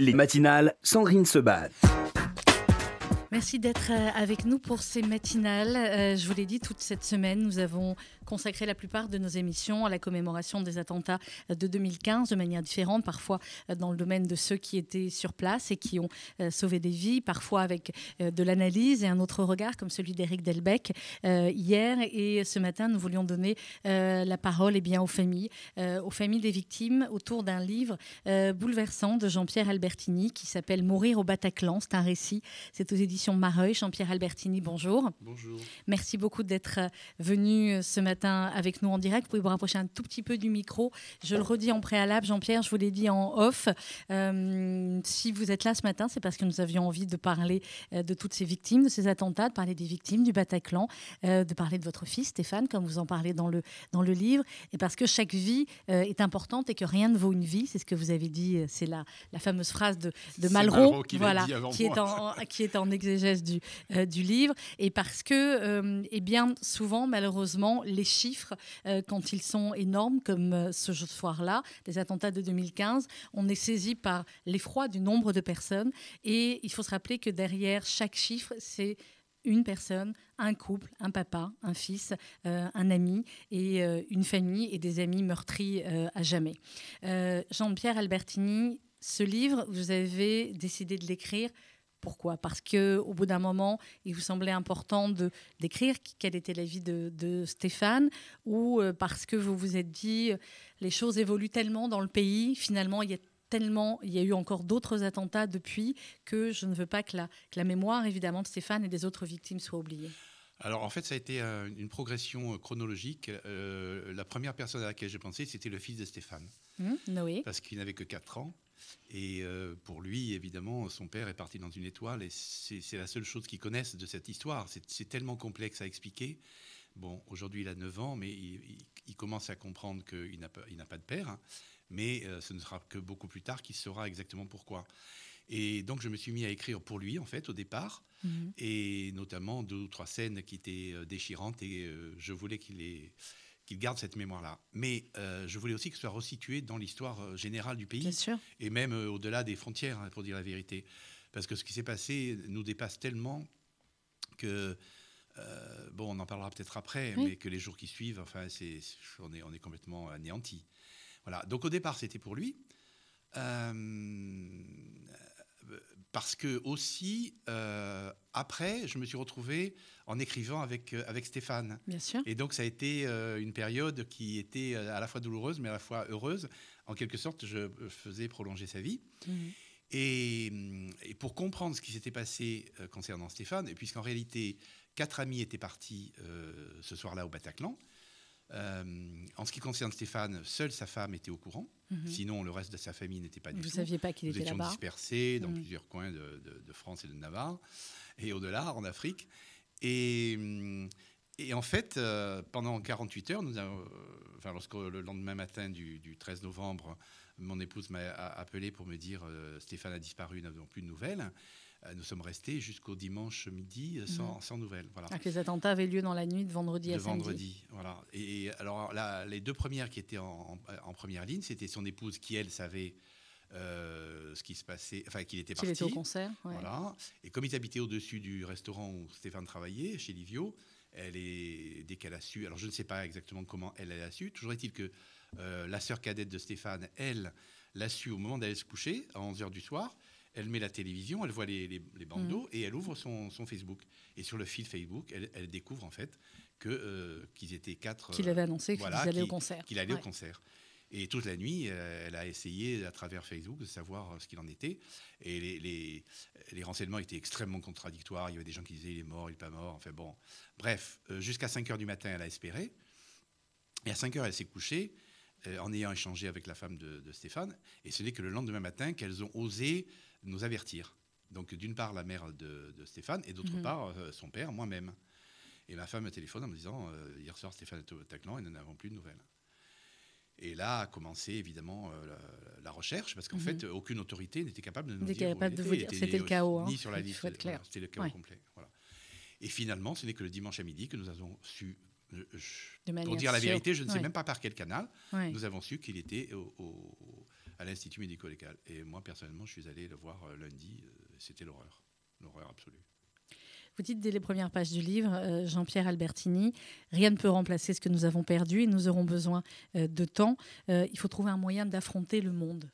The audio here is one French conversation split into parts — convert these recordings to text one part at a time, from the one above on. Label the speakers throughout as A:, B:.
A: Les matinales, Sandrine Sebat.
B: Merci d'être euh, avec nous pour ces matinales. Euh, je vous l'ai dit, toute cette semaine, nous avons consacré la plupart de nos émissions à la commémoration des attentats de 2015 de manière différente, parfois euh, dans le domaine de ceux qui étaient sur place et qui ont sauvé des vies, parfois avec de l'analyse et un autre regard comme celui d'Éric Delbecq hier. Et ce matin, nous voulions donner la parole eh bien, aux familles, aux familles des victimes autour d'un livre bouleversant de Jean-Pierre Albertini qui s'appelle Mourir au Bataclan. C'est un récit, c'est aux éditions Mareuil. Jean-Pierre Albertini, bonjour.
C: Bonjour.
B: Merci beaucoup d'être euh, venu euh, ce matin avec nous en direct. Vous pouvez vous rapprocher un tout petit peu du micro. Je le redis en préalable, Jean-Pierre, je vous l'ai dit en off. Euh, si vous êtes là ce matin, c'est parce que nous avions envie de parler de toutes ces victimes, de ces attentats, de parler des victimes du Bataclan, de parler de votre fils Stéphane, comme vous en parlez dans le, dans le livre, et parce que chaque vie est importante et que rien ne vaut une vie. C'est ce que vous avez dit, c'est la, la fameuse phrase de, de Malraux,
C: qui,
B: voilà,
C: qui,
B: est en, qui est en exercice du, euh, du livre, et parce que, euh, eh bien, souvent, malheureusement, les chiffres, euh, quand ils sont énormes, comme ce soir-là, des attentats de 2015, on est saisi par l'effroi du nombre de personnes, et il faut se rappeler que derrière chaque chiffre, c'est une personne, un couple, un papa, un fils, un ami et une famille et des amis meurtris à jamais. Jean-Pierre Albertini, ce livre, vous avez décidé de l'écrire pourquoi? Parce que au bout d'un moment, il vous semblait important de d'écrire quelle était la vie de, Stéphane, ou euh, parce que vous vous êtes dit les choses évoluent tellement dans le pays, finalement il y a tellement, il y a eu encore d'autres attentats depuis que je ne veux pas que la, que la mémoire évidemment de Stéphane et des autres victimes soit oubliée.
C: Alors en fait, ça a été euh, une progression euh, chronologique. la première personne à laquelle j'ai pensé, c'était le fils de Stéphane.
B: Mmh, Noé.
C: Parce qu'il n'avait que 4 ans. Et euh, pour lui, évidemment, son père est parti dans une étoile et c'est la seule chose qu'ils connaissent de cette histoire. C'est tellement complexe à expliquer. Bon, aujourd'hui, il a 9 ans, mais il, commence à comprendre qu'il n'a pas, pas, de père. Hein. mais euh, ce ne sera que beaucoup plus tard qu'il saura exactement pourquoi. Et donc, je me suis mis à écrire pour lui, en fait, au départ, mhm. et notamment deux ou trois scènes qui étaient euh, déchirantes, et je voulais qu'il ait qu'il garde cette mémoire-là. Mais euh, je voulais aussi que ce soit resitué dans l'histoire euh, générale du pays, et même euh, au-delà des frontières, hein, pour dire la vérité. Parce que ce qui s'est passé nous dépasse tellement que, bon, on en parlera peut-être après, mais que les jours qui suivent, enfin, c'est, on, est, on est complètement anéanti. Voilà. Donc au départ, c'était pour lui parce que aussi, euh, après, je me suis retrouvé en écrivant avec, euh, avec Stéphane.
B: Bien sûr.
C: Et donc, ça a été euh, une période qui était à la fois douloureuse, mais à la fois heureuse. En quelque sorte, je faisais prolonger sa vie. Mhm. Et, et, pour comprendre ce qui s'était passé concernant Stéphane, et puisqu'en réalité, quatre amis étaient partis ce soir-là au Bataclan, euh, en ce qui concerne Stéphane, seule sa femme était au courant. Mhm. Sinon, le reste de sa famille n'était pas du
B: Vous
C: tout.
B: Vous saviez pas qu'il était là-bas.
C: Nous étions dispersés dans mhm. plusieurs coins de, France et de Navarre et au-delà, en Afrique. Et, et en fait, euh, pendant 48 heures, nous avons, euh, enfin, lorsque le lendemain matin du, 13 novembre, mon épouse m'a appelé pour me dire Stéphane a disparu, nous n'avons plus de nouvelles. Euh, nous sommes restés jusqu'au dimanche midi euh, mhm. sans, nouvelles. Voilà.
B: Les attentats avaient lieu dans la nuit de vendredi
C: à
B: samedi.
C: vendredi, voilà. Et alors là, les deux premières qui étaient en, première ligne, c'était son épouse qui, elle, savait euh, ce qui se passait, enfin qu'il était parti.
B: Qu'il était au concert.
C: Voilà. Et comme ils habitaient au-dessus du restaurant où Stéphane travaillait, chez Livio, elle est dès qu'elle a su, alors je ne sais pas exactement comment elle, a su. Toujours est-il que la sœur cadette de Stéphane, elle, l'a su au moment d'aller se coucher à 11 h du soir elle met la télévision, elle voit les, les, bandeaux mm. et elle ouvre son, Facebook. Et sur le fil Facebook, elle, découvre en fait que euh, qu'ils étaient quatre.
B: Qu'il avait annoncé qu'il allait au concert.
C: Qu'il allait au concert. Et toute la nuit, euh, elle a essayé à travers Facebook de savoir euh, ce qu'il en était. Et les, les, renseignements étaient extrêmement contradictoires. Il y avait des gens qui disaient il est mort, il n'est pas mort. Enfin bon. Bref, jusqu'à 5 heures du matin, elle a espéré. Et à 5 heures, elle s'est couchée en ayant échangé avec la femme de, de Stéphane. Et ce n'est que le lendemain matin qu'elles ont osé nous avertir. Donc d'une part la mère de, Stéphane et d'autre mhm. part euh, son père, moi-même. Et ma femme me téléphone en me disant euh, hier soir Stéphane est au Taclan et nous n'avons plus de nouvelles. Et là a commencé évidemment euh, la, recherche parce qu'en mhm. fait aucune autorité n'était capable de nous dire.
B: C'était le chaos. Hein.
C: Ni sur la liste. C'était le chaos complet. Voilà. Et finalement, ce n'est que le dimanche à midi que nous avons su. pour dire la vérité, je ne sais même pas par quel canal. Nous avons su qu'il était au à l'Institut médico-légal. Et moi, personnellement, je suis allé le voir lundi. C'était l'horreur, l'horreur absolue.
B: Vous dites dès les premières pages du livre, euh, Jean-Pierre Albertini, rien ne peut remplacer ce que nous avons perdu et nous aurons besoin euh, de temps. Euh, il faut trouver un moyen d'affronter le monde.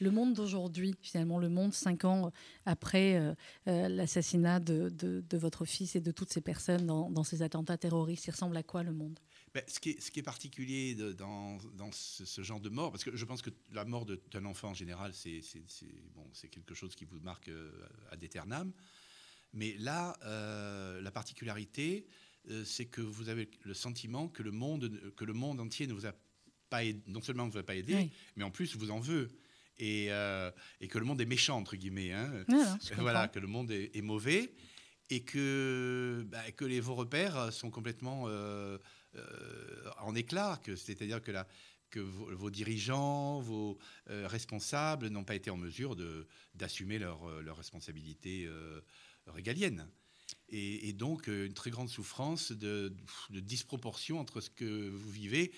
B: Le monde d'aujourd'hui, finalement, le monde cinq ans après l'assassinat de, votre fils et de toutes ces personnes dans, ces attentats terroristes, il ressemble à quoi le monde?
C: Ben, ce, qui est, ce, qui est, particulier dans, ce, genre de mort, parce que je pense que la mort d'un enfant en général, c'est bon, quelque chose qui vous marque à d'éternam. Mais là, euh, la particularité, euh, c'est que vous avez le sentiment que le monde, que le monde entier ne vous a pas non seulement ne vous a pas aidé, mais en plus vous en veut. Et, euh, et, que le monde est méchant, entre guillemets. Hein. voilà, que le monde est, mauvais et que, bah, que les, vos repères sont complètement en éclat. C'est-à-dire que, que vos, dirigeants, vos responsables n'ont pas été en mesure d'assumer leurs leur responsabilités régalienne. Et, donc euh, une très grande souffrance de, disproportion entre ce que vous vivez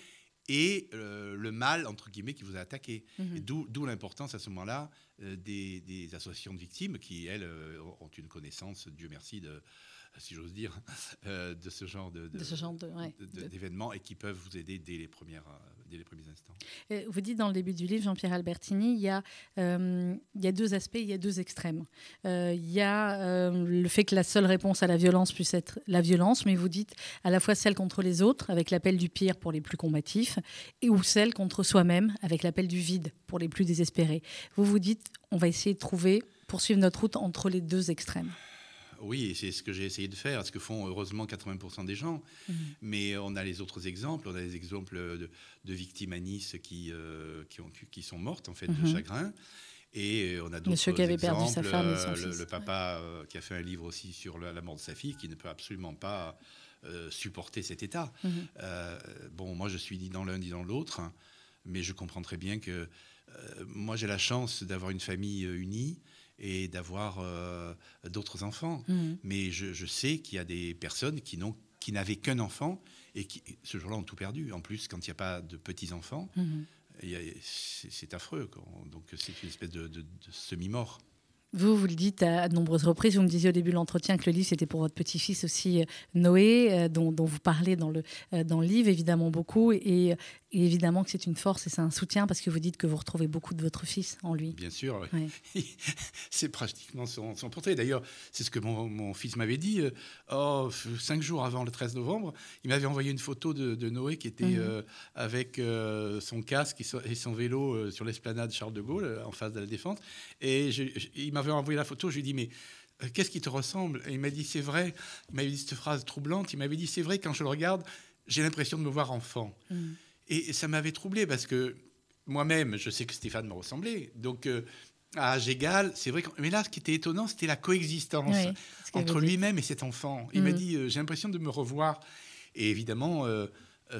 C: et euh, le mal, entre guillemets, qui vous a attaqué. Mhm. D'où l'importance à ce moment-là euh, des, des, associations de victimes qui, elles, ont une connaissance, Dieu merci, de, si j'ose dire, de ce genre d'événements et qui peuvent vous aider dès les premières, dès les premiers instants.
B: Vous dites dans le début du livre, Jean-Pierre Albertini, il y, a, euh, il y a deux aspects, il y a deux extrêmes. Euh, il y a euh, le fait que la seule réponse à la violence puisse être la violence, mais vous dites à la fois celle contre les autres, avec l'appel du pire pour les plus combatifs, et ou celle contre soi-même, avec l'appel du vide pour les plus désespérés. Vous vous dites, on va essayer de trouver, poursuivre notre route entre les deux extrêmes.
C: Oui, c'est ce que j'ai essayé de faire, ce que font heureusement 80% des gens. Mhm. Mais on a les autres exemples, on a des exemples de, victimes à Nice qui, euh, qui, ont, qui, sont mortes en fait de mhm. chagrin. Et on a d'autres Monsieur qui avait perdu sa femme et son le, fils. le papa euh, qui a fait un livre aussi sur la, mort de sa fille, qui ne peut absolument pas euh, supporter cet état. Mhm. bon, moi je suis ni dans l'un ni dans l'autre, hein, mais je comprends très bien que moi j'ai la chance d'avoir une famille unie et d'avoir euh, d'autres enfants. Mhm. Mais je, sais qu'il y a des personnes qui n'ont qui n'avaient qu'un enfant et qui ce jour-là ont tout perdu. En plus, quand il n'y a pas de petits enfants, mhm. c'est affreux. Donc c'est une espèce de semi-mort.
B: Vous, vous le dites à de nombreuses reprises. Vous me disiez au début de l'entretien que le livre, c'était pour votre petit-fils aussi, euh, Noé, euh, dont, vous parlez dans le, dans le livre, évidemment beaucoup. Et, évidemment que c'est une force et c'est un soutien parce que vous dites que vous retrouvez beaucoup de votre fils en lui.
C: Bien sûr. c'est pratiquement son, portrait. D'ailleurs, c'est ce que mon, fils m'avait dit. oh, cinq jours avant le 13 novembre, il m'avait envoyé une photo de, Noé qui était mmh. avec son casque et son, vélo sur l'esplanade Charles de Gaulle, en face de la Défense. Et il m'avait envoyé la photo, je lui ai dit, mais euh, qu'est-ce qui te ressemble? Et il m'a dit, c'est vrai, il m'avait dit cette phrase troublante, il m'avait dit, c'est vrai, quand je le regarde, j'ai l'impression de me voir enfant. Mm. Et ça m'avait troublé parce que moi-même, je sais que Stéphane me ressemblait. Donc, euh, à âge égal, c'est vrai. mais là, ce qui était étonnant, c'était la coexistence entre lui-même et cet enfant. Il m'a mm. dit, euh, j'ai l'impression de me revoir. Et évidemment,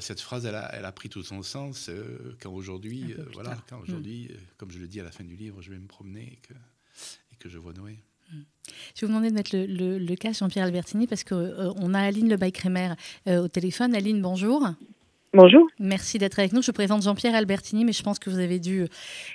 C: cette phrase, elle a, elle a, pris tout son sens quand aujourd'hui, voilà, quand aujourd'hui, mm. comme je le dis à la fin du livre, je vais me promener et que que je vois Noé.
B: Hmm. Je vais vous demander de mettre le, le, cas Jean-Pierre Albertini parce qu'on euh, on a Aline Le Crémer euh, au téléphone. Aline, bonjour.
D: Bonjour.
B: Merci d'être avec nous. Je présente Jean-Pierre Albertini, mais je pense que vous avez dû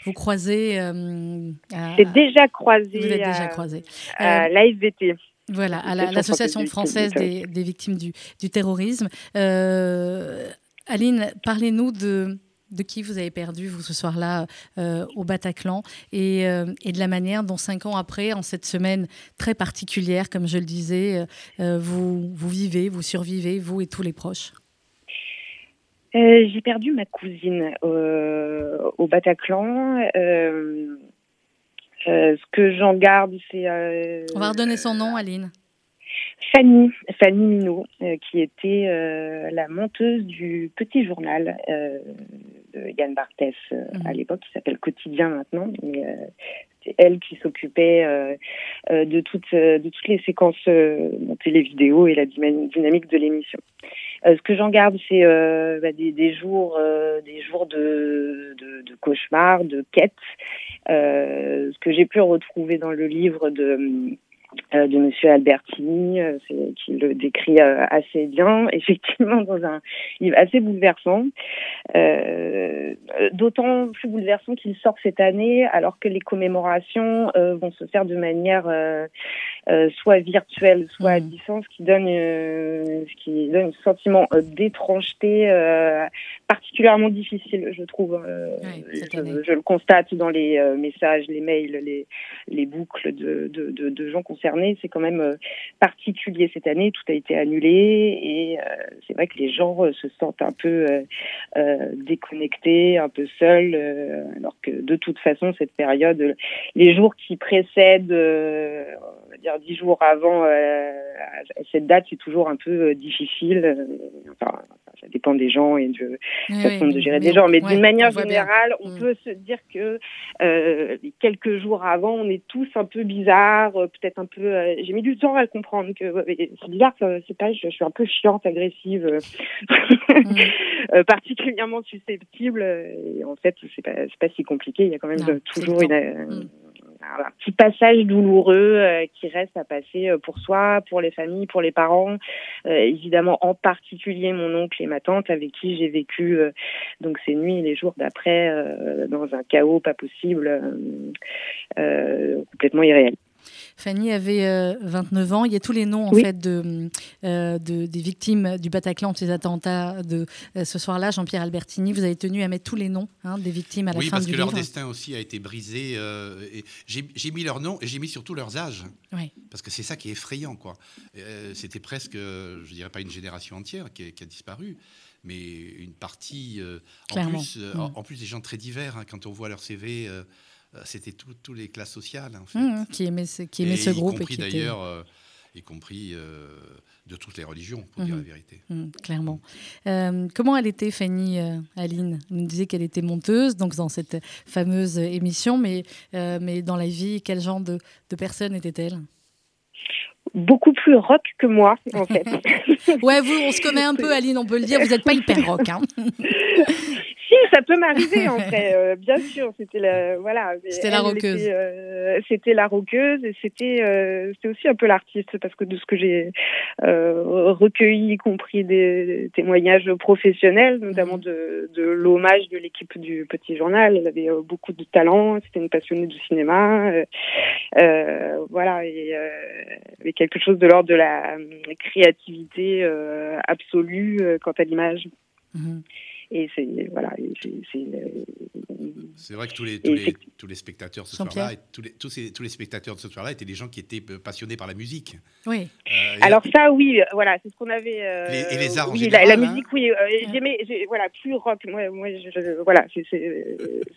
B: vous croiser.
D: Euh, J'ai déjà croisé.
B: Vous êtes déjà croisé.
D: À l'ASVT.
B: Voilà, à l'Association française des, des, victimes du, du terrorisme. Aline, parlez-nous de, de qui vous avez perdu, vous, ce soir-là, euh, au Bataclan, euh, et, de la manière dont, cinq ans après, en cette semaine très particulière, comme je le disais, euh, vous, vous vivez, vous survivez, vous et tous les proches
D: J'ai perdu ma cousine au Bataclan. ce que j'en garde, c'est...
B: On va redonner son nom, Aline.
D: Fanny, Fanny Minot, qui était la monteuse du Petit Journal de Yann Barthès euh, à mhm. l'époque, qui s'appelle Quotidien maintenant. Mais euh, c'est elle qui s'occupait euh, de, toutes, de toutes les séquences montées les vidéos et la dynamique de l'émission. Ce que j'en garde, c'est bah, des, jours, des jours de, de, de cauchemars, de quêtes. ce que j'ai pu retrouver dans le livre de euh, de Monsieur Albertini, euh, qui le décrit euh, assez bien, effectivement dans un livre assez bouleversant, d'autant plus bouleversant qu'il sort cette année alors que les commémorations vont se faire de manière soit virtuelle, soit à mmh. distance, ce qui donne, ce qui donne un sentiment d'étrangeté particulièrement difficile, je trouve. je, je, le constate dans les messages, les mails, les, les boucles de, de, de, de gens concernés c'est quand même euh, particulier cette année. Tout a été annulé et euh, c'est vrai que les gens euh, se sentent un peu déconnectés, un peu seuls, alors que de toute façon, cette période, les jours qui précèdent, dire dix jours avant cette date, c'est toujours un peu difficile. Enfin, ça dépend des gens et de la façon de gérer des gens. Mais d'une manière générale, on mm. peut se dire que euh, quelques jours avant, on est tous un peu bizarres, euh, peut-être un peu. Euh, j'ai mis du temps à le comprendre que c'est bizarre, c'est pas. Je, suis un peu chiante, agressive, mm. particulièrement susceptible. Et en fait, c'est pas, pas si compliqué. Il y a quand même toujours une. Mm un petit passage douloureux euh, qui reste à passer euh, pour soi, pour les familles, pour les parents, euh, évidemment en particulier mon oncle et ma tante avec qui j'ai vécu donc ces nuits et les jours d'après dans un chaos pas possible, complètement irréel.
B: Fanny avait 29 ans. Il y a tous les noms en fait de, de, des victimes du Bataclan, de ces attentats de ce soir-là. Jean-Pierre Albertini, vous avez tenu à mettre tous les noms hein, des victimes à la fin du
C: livre. Oui,
B: parce
C: que leur destin aussi a été brisé. j'ai mis leurs noms et j'ai mis surtout leurs âges. Oui. Parce que c'est ça qui est effrayant, quoi. C'était presque, je dirais pas une génération entière qui, a disparu mais une partie. en, plus, mm. en, plus, des gens très divers. Hein, quand on voit leur CV, euh, c'était toutes les classes sociales, en fait.
B: Mmh, qui aimaient ce, qui aimait ce groupe.
C: Y compris d'ailleurs, euh, y compris euh, de toutes les religions, pour dire mmh. la vérité.
B: Mmh, clairement. comment elle était, Fanny Aline? Vous nous disiez qu'elle était monteuse, donc dans cette fameuse émission, mais, mais dans la vie, quel genre de, de personne était-elle?
D: Beaucoup plus rock que moi, en fait.
B: ouais, vous, on se connaît un peu, Aline, on peut le dire, vous n'êtes pas hyper rock. Hein.
D: ça peut m'arriver en fait, euh, bien sûr. C'était la, voilà.
B: C'était la roqueuse.
D: Euh, c'était la roqueuse et c'était, euh, c'était aussi un peu l'artiste parce que de ce que j'ai recueilli, y compris des témoignages professionnels, notamment mhm. de, de l'hommage de l'équipe du Petit Journal. Elle avait beaucoup de talent. C'était une passionnée du cinéma. voilà, et avait quelque chose de l'ordre de la créativité absolue quant à l'image. Mhm. Et c'est voilà,
C: c'est vrai que tous les, tous les, tous les spectateurs ce soir-là, tous les, tous, ces, tous les spectateurs de ce soir-là étaient des gens qui étaient passionnés par la musique.
B: Oui.
D: Euh, Alors ça, oui, voilà, c'est ce qu'on avait. Euh,
C: et les arts
D: oui, la, hein. musique, oui. Euh, j'aimais, voilà, plus rock. Moi, moi, je, voilà, c'est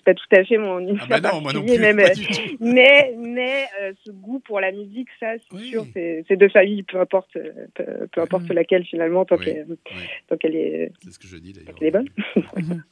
D: pas tout à fait mon
C: ah bah non, moi non plus,
D: mais, mais, mais ce goût pour la musique, ça, c'est sûr, c'est de famille, peu importe, peu, importe mm. laquelle finalement, tant qu'elle est.
C: C'est ce que je dis d'ailleurs.
D: est bonne.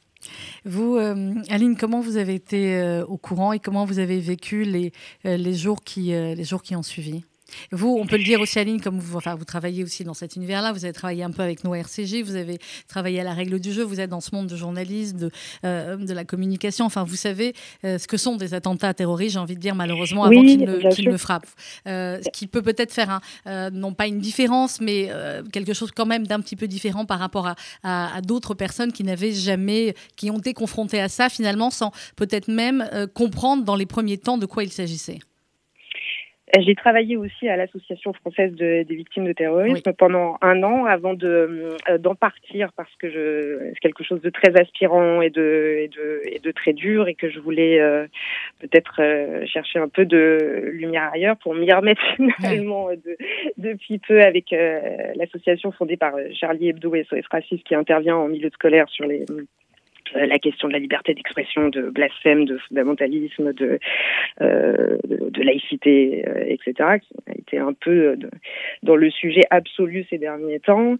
B: Vous, euh, Aline, comment vous avez été euh, au courant et comment vous avez vécu les, euh, jours qui ont suivi? Vous, on peut le dire aussi, Aline, comme vous, enfin, vous travaillez aussi dans cet univers-là, vous avez travaillé un peu avec nos RCG, vous avez travaillé à la règle du jeu, vous êtes dans ce monde de journalisme, de, euh, de la communication. Enfin, vous savez euh, ce que sont des attentats terroristes, j'ai envie de dire, malheureusement, avant qu'ils ne, frappent. Euh, ce qui peut peut-être faire, non pas une différence, mais quelque chose quand même d'un petit peu différent par rapport à, à, d'autres personnes qui n'avaient jamais, qui ont été confrontées à ça finalement, sans peut-être même comprendre dans les premiers temps de quoi il s'agissait.
D: J'ai travaillé aussi à l'Association française des victimes de terrorisme pendant un an avant de euh, d'en partir parce que je c'est quelque chose de très aspirant et de et de et de très dur et que je voulais euh, peut-être euh, chercher un peu de lumière ailleurs pour m'y remettre finalement de, depuis peu avec l'association fondée par Charlie Hebdo et SOS Raciste qui intervient en milieu scolaire sur les euh, la question de la liberté d'expression, de blasphème, de fondamentalisme, de, euh, de, laïcité, euh, etc., qui a été un peu dans le sujet absolu ces derniers temps.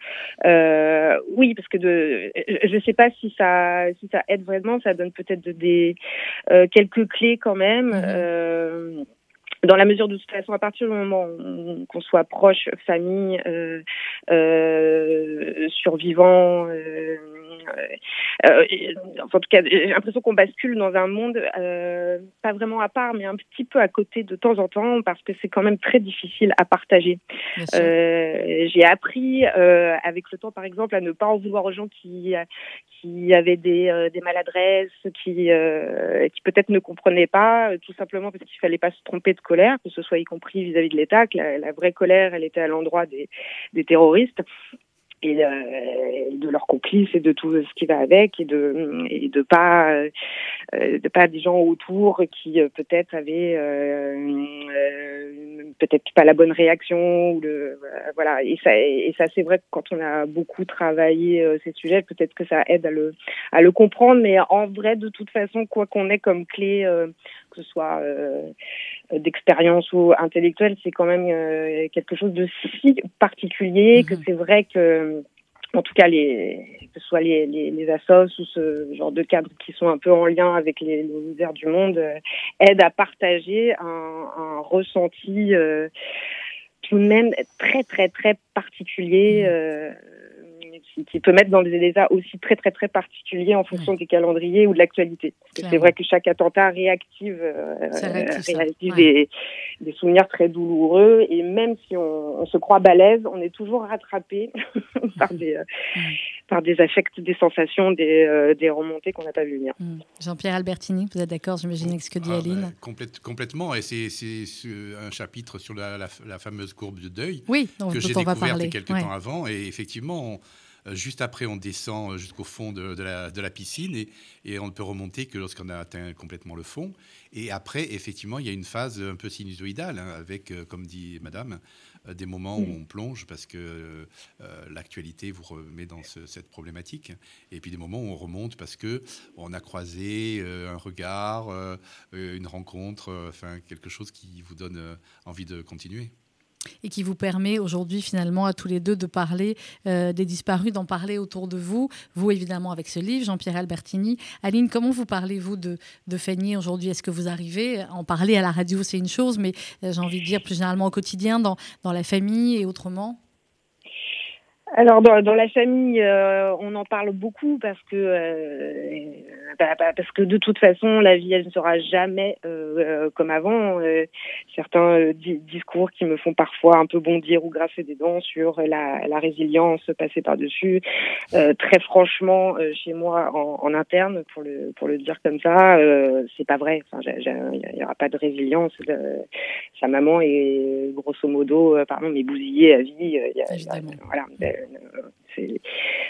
D: oui, parce que de, je ne sais pas si ça, si ça aide vraiment, ça donne peut-être des quelques clés quand même. Mmh dans la mesure de toute façon, à partir du moment qu'on soit proche, famille, euh, euh, survivant, euh, en tout cas, j'ai l'impression qu'on bascule dans un monde pas vraiment à part, mais un petit peu à côté de temps en temps, parce que c'est quand même très difficile à partager. j'ai appris avec le temps, par exemple, à ne pas en vouloir aux gens qui qui avaient des, des maladresses, qui qui peut-être ne comprenaient pas, tout simplement parce qu'il fallait pas se tromper de que ce soit y compris vis-à-vis de l'État, que la, vraie colère, elle était à l'endroit des, terroristes. Et, euh, de leurs complices et de tout ce qui va avec et de et pas euh, des gens autour qui euh, peut-être avaient peut-être pas la bonne réaction voilà. Et ça et c'est vrai que quand on a beaucoup travaillé ces sujets peut-être que ça aide à le comprendre. Mais en vrai de toute façon quoi qu'on ait comme clé que ce soit d'expérience ou intellectuelle, c'est quand même euh, quelque chose de si particulier que mhm. c'est vrai que en tout cas, les, que ce soit les, les, les assos ou ce genre de cadres qui sont un peu en lien avec les, l'univers du monde, euh, aident à partager un, un ressenti euh, tout de même très, très, très particulier. Mhm. Euh, qui, peut mettre dans des états aussi très très très particuliers en fonction des calendriers ou de l'actualité. C'est vrai que chaque attentat réactive, euh, réactive des, des, souvenirs très douloureux. Et même si on, on se croit balèze, on est toujours rattrapé par des euh, par des affects, des sensations, des, euh, des remontées qu'on n'a pas vu venir.
B: Hmm. Jean-Pierre Albertini, vous êtes d'accord, j'imagine, avec ce que dit ah, Aline
C: bah, Complètement, et c'est un chapitre sur la, la, fameuse courbe de deuil
B: oui,
C: que j'ai découverte quelques temps avant, et effectivement, juste après, on descend euh, jusqu'au fond de, la, piscine et, on ne peut remonter que lorsqu'on a atteint complètement le fond. Et après, effectivement, il y a une phase un peu sinusoïdale hein, avec, euh, comme dit Madame, des moments où on plonge parce que l'actualité vous remet dans cette problématique. Et puis des moments où on remonte parce que on a croisé un regard, une rencontre, enfin quelque chose qui vous donne envie de continuer
B: et qui vous permet aujourd'hui finalement à tous les deux de parler euh, des disparus, d'en parler autour de vous. Vous évidemment avec ce livre, Jean-Pierre Albertini. Aline, comment vous parlez-vous de, de aujourd'hui? Est-ce que vous arrivez à en parler à la radio? C'est une chose, mais euh, j'ai envie de dire plus généralement au quotidien, dans, dans la famille et autrement
D: alors dans, dans, la famille, euh, on en parle beaucoup parce que euh, bah, bah, parce que de toute façon, la vie elle ne sera jamais euh, comme avant. certains discours qui me font parfois un peu bondir ou grasser des dents sur la, la résilience passée par dessus. très franchement, chez moi en, en, interne, pour le pour le dire comme ça, c'est pas vrai. Enfin, il y aura pas de résilience. sa maman est grosso modo, pardon, mais bousillée à vie. Y a, y a, voilà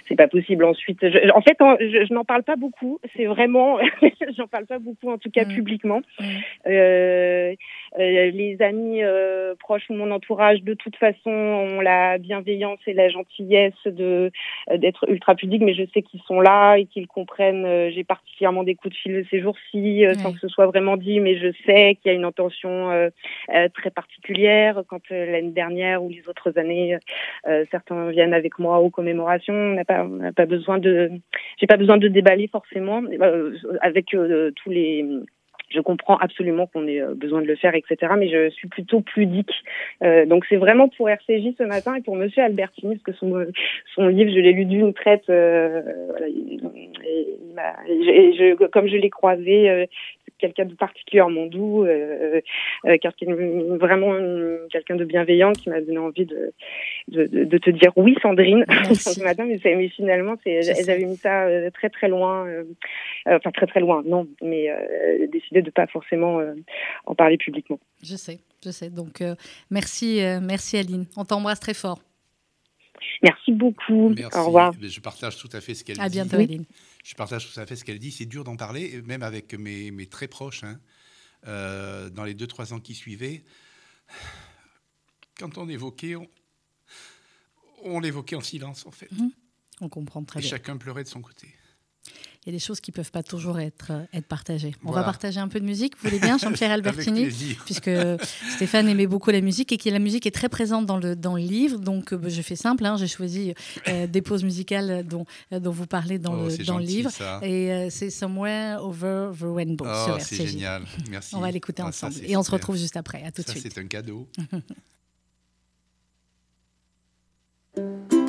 D: c'est pas possible ensuite. en fait, je, n'en parle pas beaucoup. C'est vraiment, j'en parle pas beaucoup, en tout cas mm. publiquement. Mm. Euh, euh, les amis euh, proches ou mon entourage, de toute façon, ont la bienveillance et la gentillesse de d'être ultra pudiques, mais je sais qu'ils sont là et qu'ils comprennent. J'ai particulièrement des coups de fil ces jours-ci, sans que ce soit vraiment dit, mais je sais qu'il y a une intention très particulière. Quand l'année dernière ou les autres années, certains viennent avec moi aux commémorations, on n'a pas, pas besoin de, j'ai pas besoin de déballer forcément euh, avec euh, tous les je comprends absolument qu'on ait euh, besoin de le faire, etc. Mais je suis plutôt pudique. Euh, donc c'est vraiment pour RCJ ce matin et pour Monsieur Albertini, parce que son, son livre, je l'ai lu d'une traite. Euh, voilà, je, comme je l'ai croisé, euh, quelqu'un de particulièrement doux, euh, euh, vraiment quelqu'un de bienveillant qui m'a donné envie de, de, de, te dire oui, Sandrine, ce matin. Mais, mais finalement, j'avais mis ça très très loin, enfin très très loin, non, mais décidé de pas forcément euh, en parler publiquement.
B: Je sais, je sais. Donc euh, merci, euh, merci Aline. On t'embrasse très fort.
D: Merci beaucoup. Au revoir.
C: Je partage tout à fait ce qu'elle dit.
B: À bientôt, Aline.
C: Je partage tout à fait ce qu'elle dit. C'est dur d'en parler, même avec mes, mes très proches. Hein. dans les deux, trois ans qui suivaient, quand on évoquait, on, l'évoquait en silence, en fait.
B: Mhm. On comprend très
C: Et
B: bien.
C: Chacun pleurait de son côté
B: il y a des choses qui ne peuvent pas toujours être, euh, être partagées. On va partager un peu de musique. Vous voulez bien, Jean-Pierre Albertini Puisque Stéphane aimait beaucoup la musique et que la musique est très présente dans le, dans le livre. Donc, euh, je fais simple. Hein, J'ai choisi euh, des pauses musicales dont, dont vous parlez dans, oh, le, dans le livre. Et c'est Somewhere Over the Rainbow
C: oh, C'est génial. Merci.
B: on va l'écouter ah, ensemble. et on se retrouve juste après. À tout de suite.
C: C'est un cadeau.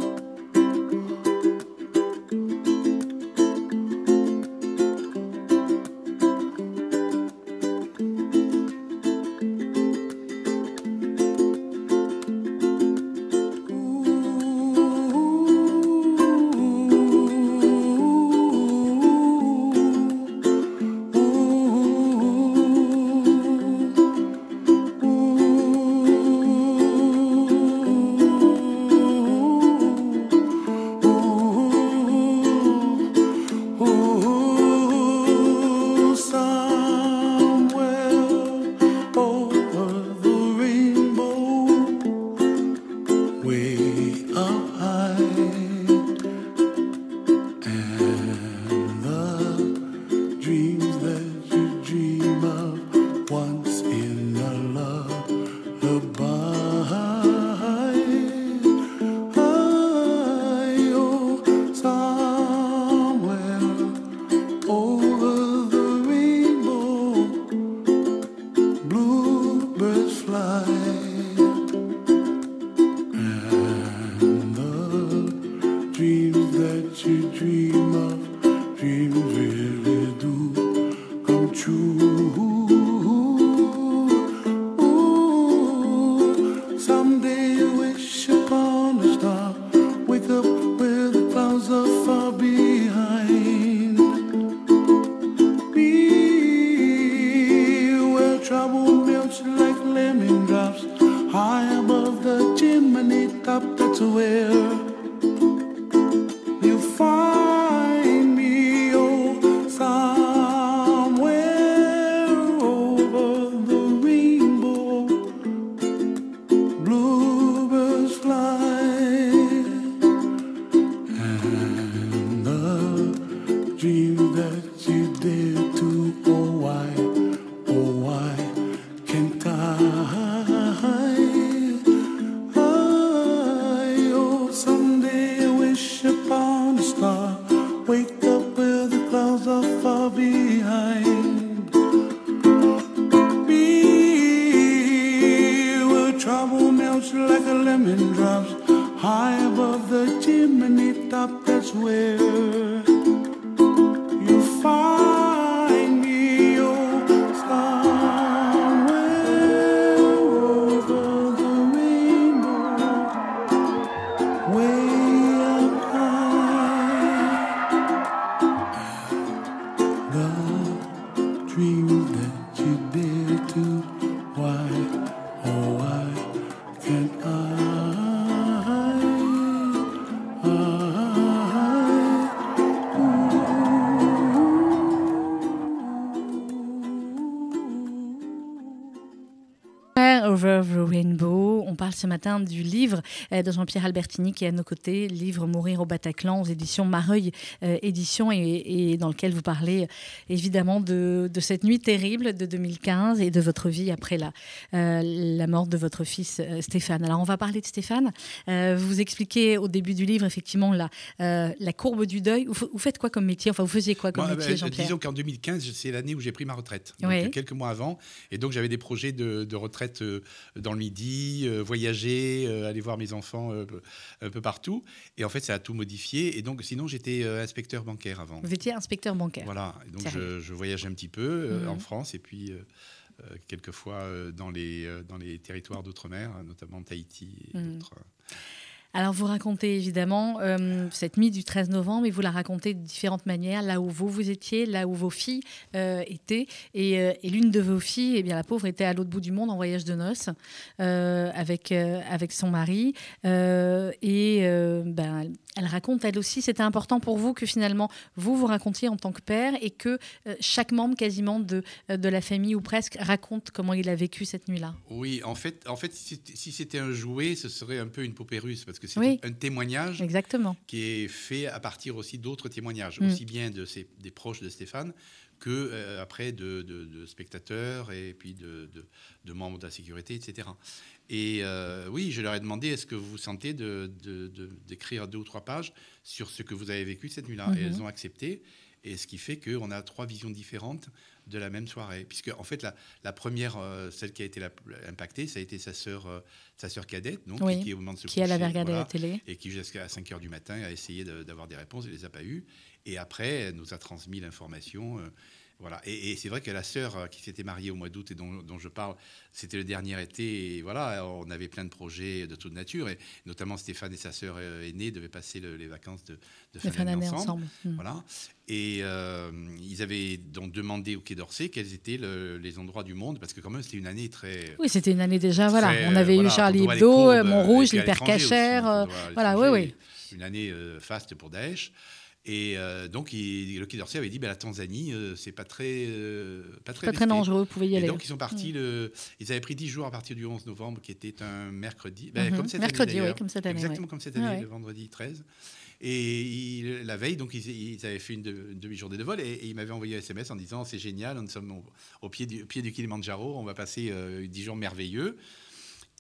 B: matin du livre euh, de Jean-Pierre Albertini qui est à nos côtés, livre Mourir au Bataclan aux éditions Mareuil euh, Éditions et, dans lequel vous parlez évidemment de, cette nuit terrible de 2015 et de votre vie après la, euh, la mort de votre fils Stéphane. Alors on va parler de Stéphane. vous expliquez au début du livre effectivement la, la courbe du deuil. Vous, faites quoi comme métier? Enfin, vous faisiez quoi comme métier, Jean-Pierre?
C: Disons qu'en 2015, c'est l'année où j'ai pris ma retraite, donc quelques mois avant. Et donc j'avais des projets de, de retraite dans le Midi, voyager voyager, euh, aller voir mes enfants euh, un peu partout. Et en fait, ça a tout modifié. Et donc, sinon, j'étais euh, inspecteur bancaire avant.
B: Vous étiez inspecteur bancaire.
C: Voilà. Donc, je, je, voyageais un petit peu mhm. en France et puis quelquefois dans les, dans les territoires d'outre-mer, notamment Tahiti et mhm. d'autres.
B: Alors vous racontez évidemment euh, cette nuit du 13 novembre, et vous la racontez de différentes manières, là où vous vous étiez, là où vos filles euh, étaient. Euh, et, l'une de vos filles, eh bien, la pauvre, était à l'autre bout du monde en voyage de noces avec, avec son mari. et ben, elle raconte, elle aussi, c'était important pour vous que finalement, vous vous racontiez en tant que père et que chaque membre quasiment de, de la famille ou presque raconte comment il a vécu cette nuit-là.
C: Oui, en fait, en fait si c'était un jouet, ce serait un peu une poupée russe parce que c'est un témoignage
B: Exactement.
C: qui est fait à partir aussi d'autres témoignages, mm. aussi bien de des proches de Stéphane que euh, après de, spectateurs et puis de, membres de la sécurité, etc. Et euh, oui, je leur ai demandé est-ce que vous vous sentez d'écrire deux ou trois pages sur ce que vous avez vécu cette nuit-là? Et elles mm-hmm. ont accepté. Et ce qui fait qu'on a trois visions différentes de la même soirée. Puisque, en fait, la, première, euh, celle qui a été la, impactée, ça a été sa sœur, euh, sa sœur cadette, donc,
B: qui, au moment de se qui elle avait regardé la télé.
C: Et qui, jusqu'à 5 h du matin, a essayé d'avoir des réponses, elle ne les a pas eues. Et après, elle nous a transmis l'information. Euh, voilà. Et, c'est vrai que la sœur euh, qui s'était mariée au mois d'août et dont, je parle, c'était le dernier été. Et voilà, on avait plein de projets de toute nature. Et notamment Stéphane et sa sœur euh, aînée devaient passer les vacances de, fin d'année ensemble. Hmm. Voilà. Et euh, ils avaient donc demandé au Quai d'Orsay quels étaient les endroits du monde, parce que quand même c'était une année très.
B: Oui, c'était une année déjà. voilà, on avait eu Charlie Hebdo, Montrouge, l'hypercachère. voilà, oui, oui.
C: Une année faste pour Daesh. Et euh, donc, le Quai d'Orsay avait dit bah, la Tanzanie, euh, c'est pas très, euh,
B: pas très, pas très dangereux, vous pouvez y aller.
C: Et donc, ils sont partis. Mm. Le, ils avaient pris 10 jours à partir du 11 novembre, qui était un mercredi. Ben,
B: mm-hmm. comme cette mercredi, année, oui, comme cette année.
C: Exactement comme cette année, le vendredi 13. Et la veille, donc, ils, avaient fait une, demi-journée de vol et, ils m'avaient envoyé un SMS en disant c'est génial, nous sommes au, pied, du, pied du Kilimanjaro, on va passer 10 jours merveilleux.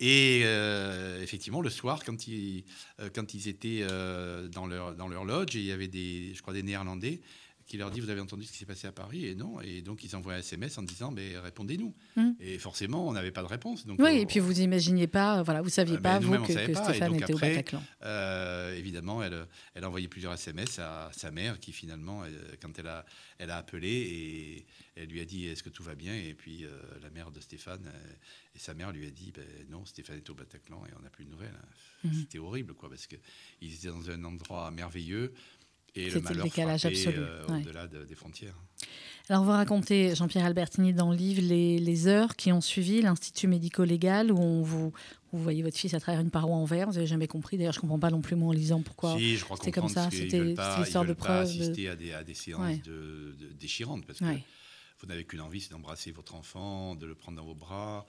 C: Et euh, effectivement, le soir, quand ils, euh, étaient euh, dans, leur, dans lodge, il y avait des, je crois, des Néerlandais qui leur dit Vous avez entendu ce qui s'est passé à Paris Et non. Et donc, ils envoient un SMS en disant mais Répondez-nous.
B: Mm.
C: Et forcément, on n'avait pas de réponse. Donc,
B: Oui,
C: on-
B: et puis vous imaginiez pas, voilà, vous saviez
C: Ah,
B: pas, vous, que,
C: pas,
B: Stéphane était
C: après,
B: au Bataclan.
C: Euh, évidemment, elle, elle a envoyé plusieurs SMS à sa mère qui finalement, elle- quand elle a, elle a appelé et elle lui a dit est-ce que tout va bien? Et puis euh, la mère de Stéphane euh, et sa mère lui a dit ben, non, Stéphane est au Bataclan et on n'a plus de nouvelles.
B: Mhm.
C: C'était horrible quoi parce qu'ils étaient dans un endroit merveilleux et le
B: C'était le
C: malheur
B: décalage absolu,
C: euh,
B: ouais.
C: au-delà de- des frontières.
B: Alors, vous racontez, Jean-Pierre Albertini, dans le livre, les, les heures qui ont suivi l'Institut médico-légal où on vous, vous voyez votre fils à travers une paroi en verre. Vous n'avez jamais compris. D'ailleurs, je ne comprends pas non plus, moi, en lisant pourquoi.
C: Si,
B: c'était comme ça, c'était- l'histoire de preuve de-
C: assister à des, à des séances
B: Ouais.
C: de- de- déchirantes parce que vous n'avez qu'une envie, c'est d'embrasser votre enfant, de le prendre dans vos bras,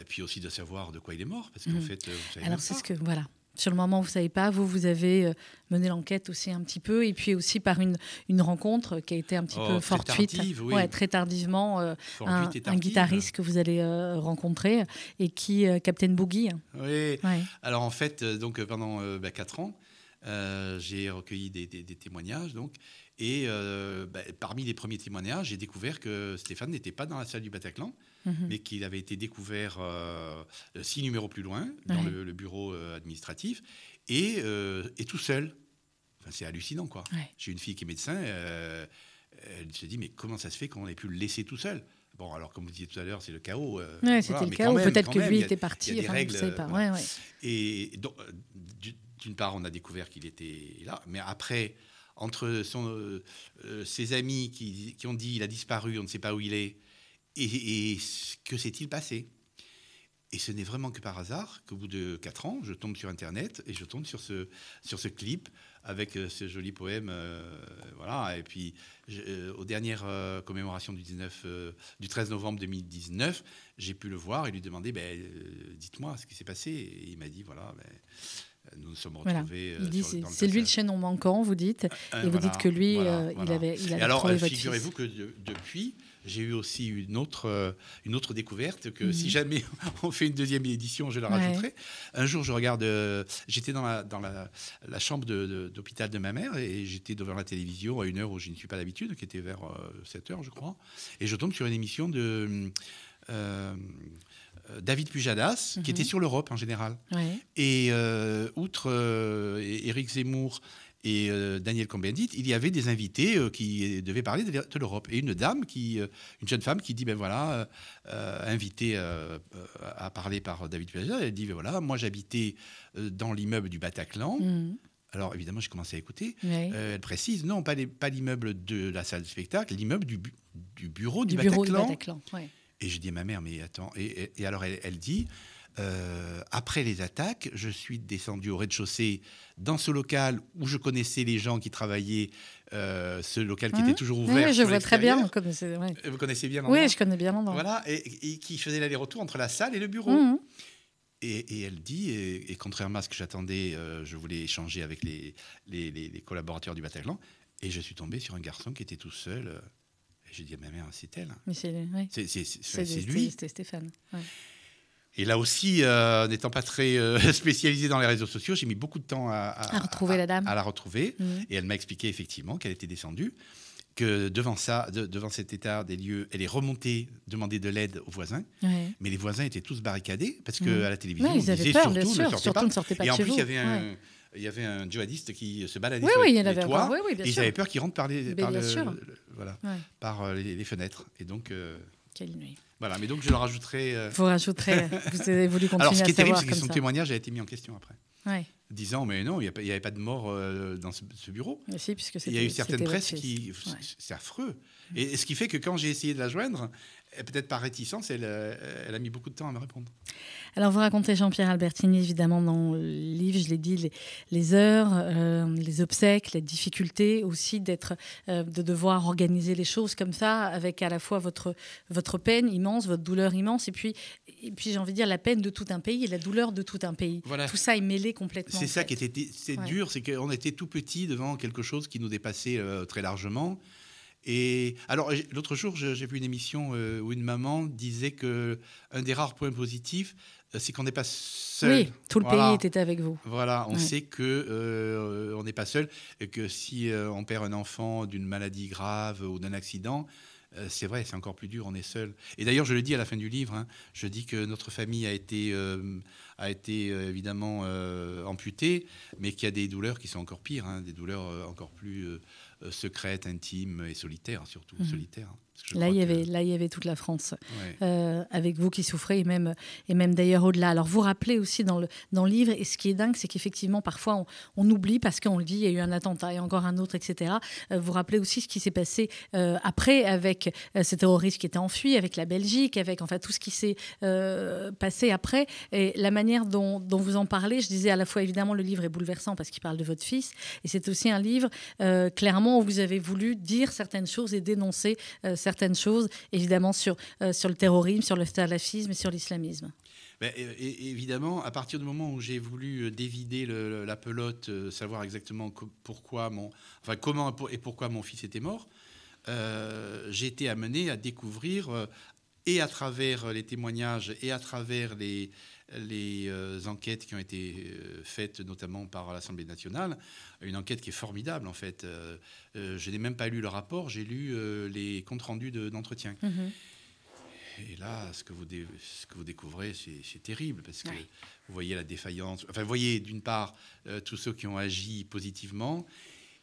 C: et puis aussi de savoir de quoi il est mort, parce qu'en
B: Mhm.
C: fait, vous savez
B: Alors, c'est ce que. Voilà. Sur le moment, vous ne savez pas. Vous, vous avez euh, mené l'enquête aussi un petit peu. Et puis aussi par une, une rencontre qui a été un petit
C: Oh,
B: peu
C: très
B: fortuite.
C: tardive, oui.
B: Ouais, très tardivement. euh, un, guitariste que vous allez euh, rencontrer et qui, euh, Captain Boogie.
C: Oui.
B: Ouais.
C: Alors en fait, donc pendant bah, quatre ans, j'ai recueilli des, des- des témoignages, donc, et euh, bah, parmi les premiers témoignages, j'ai découvert que Stéphane n'était pas dans la salle du Bataclan,
B: Mhm.
C: mais qu'il avait été découvert euh, six numéros plus loin, dans
B: Ouais.
C: le, le bureau euh, administratif, et, et tout seul. Enfin, c'est hallucinant, quoi.
B: Ouais.
C: J'ai une fille qui est médecin, elle se dit, mais comment ça se fait qu'on ait pu le laisser tout seul? Bon, alors comme vous disiez tout à l'heure, c'est le chaos. euh,
B: Ouais, c'était le
C: même,
B: peut-être que
C: même,
B: lui
C: a-
B: était
C: il y
B: parti.
C: a des
B: enfin,
C: règles,
B: savez pas. Ouais,
C: voilà.
B: ouais.
C: Et donc, d'une part, on a découvert qu'il était là, mais après, entre euh, euh, ses amis qui, ont dit il a disparu, on ne sait pas où il est, et, que s'est-il passé? Et ce n'est vraiment que par hasard qu'au bout de quatre ans, je tombe sur Internet et je tombe sur ce, sur ce clip avec euh, ce joli poème. voilà, et puis je- euh, aux dernières commémorations du, 19, euh, du 13 novembre 2019, j'ai pu le voir et lui demander ben, Dites-moi ce qui s'est passé. Et il m'a dit Voilà, ben, nous nous sommes retrouvés. euh,
B: Il dit
C: sur-
B: c'est lui le chaînon manquant, vous dites.
C: Euh,
B: et vous dites que lui,
C: voilà,
B: euh, il avait, il
C: Et
B: avait
C: alors, euh, figurez-vous que de- depuis, j'ai eu aussi une autre, euh, une autre découverte que
B: Mhm.
C: si jamais on fait une deuxième édition, je la
B: Ouais.
C: rajouterai. Un jour, je regarde, euh, j'étais dans la, dans la, la chambre de- de- d'hôpital de, ma mère et j'étais devant la télévision à une heure où je ne suis pas d'habitude, qui était vers 7 heures, je crois. Et je tombe sur une émission de euh, euh, David Pujadas,
B: Mhm.
C: qui était sur l'Europe en général.
B: Ouais.
C: Et euh, outre euh, Éric Zemmour et euh, Daniel Cohn-Bendit, il y avait des invités euh, qui devaient parler de, de l'Europe. Et une dame, qui, euh, une jeune femme qui dit, ben voilà, euh, euh, invitée euh, euh, à parler par David Pujadas, elle dit, ben voilà, moi j'habitais euh, dans l'immeuble du Bataclan.
B: Mhm.
C: Alors évidemment, j'ai commencé à écouter. Euh, elle précise, non, pas l'immeuble de la salle de spectacle, l'immeuble du, bu- du bureau du,
B: du bureau du
C: Bataclan.
B: Bataclan. ouais.
C: Et je dis à ma mère, mais attends. Et, et- et alors, elle, elle dit, euh, après les attaques, je suis descendu au rez-de-chaussée dans ce local où je connaissais les gens qui travaillaient, euh, ce local qui était toujours
B: Oui,
C: ouvert.
B: je
C: sur
B: vois très bien.
C: l'extérieur.
B: vous connaissez- ouais.
C: Vous connaissez bien l'endroit
B: Oui, je connais bien l'endroit.
C: Voilà, et, et qui faisait l'aller-retour entre la salle et le bureau.
B: Mhm.
C: Et, et elle dit, et, et contrairement à ce que j'attendais, euh, je voulais échanger avec les, les, les- les collaborateurs du Bataclan, et je suis tombé sur un garçon qui était tout seul. J'ai dit à ma mère, c'est elle.
B: C'est ouais.
C: Lui.
B: C'était Stéphane. Ouais.
C: Et là aussi, euh, n'étant pas très euh, spécialisé dans les réseaux sociaux, j'ai mis beaucoup de temps à,
B: À retrouver la dame.
C: à la retrouver.
B: Mhm.
C: Et elle m'a expliqué effectivement qu'elle était descendue, que devant ça, de- devant cet état des lieux, elle est remontée demander de l'aide aux voisins.
B: Ouais.
C: Mais les voisins étaient tous barricadés parce qu'à
B: Mhm.
C: la télévision,
B: Ouais,
C: on
B: ils avaient
C: disait
B: peur,
C: surtout ne
B: sûr.
C: sortez
B: Surtout
C: pas.
B: ne sortez pas
C: Et
B: de
C: en plus, il y avait un. Il y avait un djihadiste qui se baladait
B: Oui,
C: sur
B: oui, il y
C: les
B: en avait
C: toits.
B: Oui,
C: et ils avaient peur qu'il rentre par, les, par, le- le- voilà,
B: Ouais.
C: par euh, les, les fenêtres. Et donc, euh,
B: Quelle nuit.
C: voilà. Mais donc, je le rajouterai. euh,
B: Vous rajouterez. vous avez voulu continuer
C: Alors, ce qui est terrible, c'est que son
B: ça.
C: témoignage a été mis en question après.
B: Ouais.
C: disant mais non, il n'y avait pas de mort euh, dans ce, ce bureau.
B: Mais si, puisque
C: Il y a eu certaines presses qui...
B: Ouais.
C: C'est affreux. Et ce qui fait que quand j'ai essayé de la joindre, peut-être par réticence, elle, euh, elle a mis beaucoup de temps à me répondre.
B: Alors, vous racontez Jean-Pierre Albertini, évidemment, dans le livre, je l'ai dit, les, les heures, euh, les obsèques, les difficultés aussi d'être, euh, de devoir organiser les choses comme ça, avec à la fois votre, votre peine immense, votre douleur immense, et puis, et puis j'ai envie de dire la peine de tout un pays et la douleur de tout un pays.
C: Voilà.
B: Tout ça est mêlé complètement.
C: C'est ça
B: fait.
C: qui était c'est
B: Ouais.
C: dur, c'est qu'on était tout petit devant quelque chose qui nous dépassait euh, très largement. Et alors, l'autre jour, j'ai vu une émission où une maman disait que un des rares points positifs, c'est qu'on n'est pas seul.
B: Oui, tout le pays était avec vous.
C: Voilà, on sait que on n'est pas seul et que si on perd un enfant d'une maladie grave ou d'un accident, euh, c'est vrai, c'est encore plus dur, on est seul. Et d'ailleurs, je le dis à la fin du livre, hein, je dis que notre famille a été, euh, a été euh, évidemment amputée, mais qu'il y a des douleurs qui sont encore pires, hein, des douleurs encore plus secrètes, intimes et solitaires, surtout mhm. solitaires.
B: Là il, y avait, là, il y avait toute la France euh, avec vous qui souffrez et même, et même d'ailleurs au-delà. Alors, vous rappelez aussi dans le, dans le livre, et ce qui est dingue, c'est qu'effectivement, parfois, on, oublie parce qu'on le dit, il y a eu un attentat et encore un autre, etc. Euh, vous rappelez aussi ce qui s'est passé euh, après avec ces terroristes qui étaient enfuis, avec la Belgique, avec enfin tout ce qui s'est passé après. Et la manière dont, dont, vous en parlez, je disais à la fois, évidemment, le livre est bouleversant parce qu'il parle de votre fils, et c'est aussi un livre, clairement, où vous avez voulu dire certaines choses et dénoncer certaines certaines choses, évidemment, sur, euh, sur le terrorisme, sur le salafisme et sur l'islamisme.
C: Ben, évidemment, à partir du moment où j'ai voulu euh, dévider la pelote, euh, savoir exactement pourquoi mon, enfin comment et pourquoi mon fils était mort, j'ai été amené à découvrir et à travers les témoignages et à travers les, les euh, enquêtes qui ont été euh, faites notamment par l'Assemblée nationale, une enquête qui est formidable en fait. Euh, je n'ai même pas lu le rapport, j'ai lu les comptes rendus d'entretien. Mhm. Et là, ce que vous, ce que vous découvrez, c'est terrible parce que vous voyez la défaillance. Enfin, vous voyez d'une part tous ceux qui ont agi positivement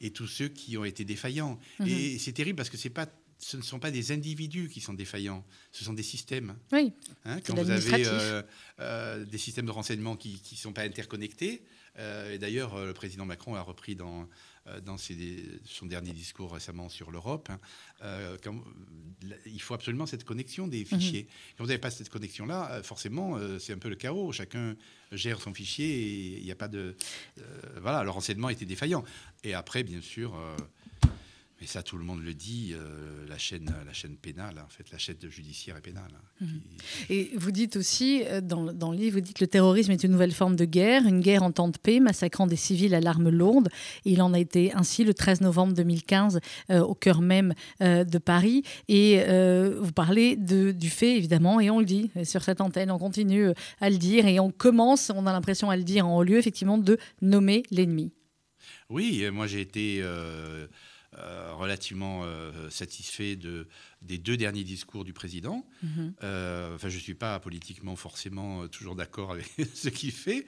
C: et tous ceux qui ont été défaillants. Mhm. Et c'est terrible parce que c'est pas ce ne sont pas des individus qui sont défaillants, ce sont des systèmes.
B: Oui.
C: Hein, quand vous avez euh, euh, des systèmes de renseignement qui ne sont pas interconnectés, euh, et d'ailleurs le président Macron a repris dans, dans son dernier discours récemment sur l'Europe, hein, il faut absolument cette connexion des mhm. fichiers. Quand vous n'avez pas cette connexion-là, forcément, c'est un peu le chaos. Chacun gère son fichier et il n'y a pas de... voilà, le renseignement était défaillant. Et après, bien sûr et ça, tout le monde le dit, euh, la, chaîne, la chaîne pénale, en fait, la chaîne judiciaire et pénale. Hein,
B: mhm. Et vous dites aussi, euh, dans, dans, le livre, vous dites que le terrorisme est une nouvelle forme de guerre, une guerre en temps de paix, massacrant des civils à l'arme lourde. il en a été ainsi le 13 novembre 2015, euh, au cœur même de Paris. Et vous parlez de, du fait, évidemment, et on le dit sur cette antenne, on continue à le dire, et on commence, on a l'impression à le dire en haut lieu, effectivement, de nommer l'ennemi.
C: Oui, moi j'ai été euh, relativement euh, satisfait de, des deux derniers discours du président. Mhm. Euh, enfin, je ne suis pas politiquement forcément toujours d'accord avec ce qu'il fait,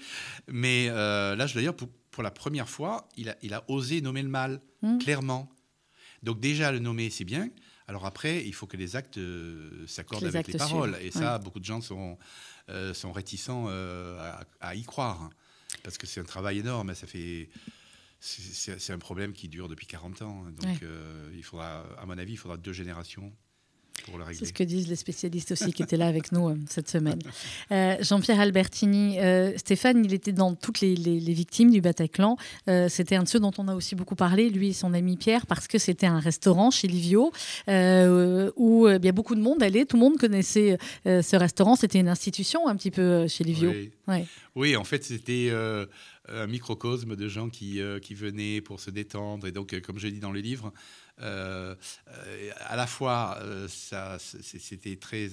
C: mais là, d'ailleurs, pour, pour, la première fois, il a, il a osé nommer le mal, mhm. clairement. Donc déjà, le nommer, c'est bien. Alors après, il faut que les actes s'accordent avec les paroles. Et ça, beaucoup de gens sont, sont réticents à, à, y croire. Parce que c'est un travail énorme. Ça fait c'est un problème qui dure depuis 40 ans. Donc, euh, il faudra, à mon avis, il faudra deux générations pour le régler.
B: C'est ce que disent les spécialistes aussi qui étaient là avec nous euh, cette semaine. Euh, Jean-Pierre Albertini, Stéphane, il était dans toutes les, victimes du Bataclan. c'était un de ceux dont on a aussi beaucoup parlé, lui et son ami Pierre, parce que c'était un restaurant chez Livio où il y a beaucoup de monde allait. Tout le monde connaissait ce restaurant. C'était une institution un petit peu chez Livio.
C: Oui, oui en fait, c'était un microcosme de gens qui, euh, qui venaient pour se détendre. Et donc, euh, comme je dis dans le livre, euh, à la fois, ça, c'était très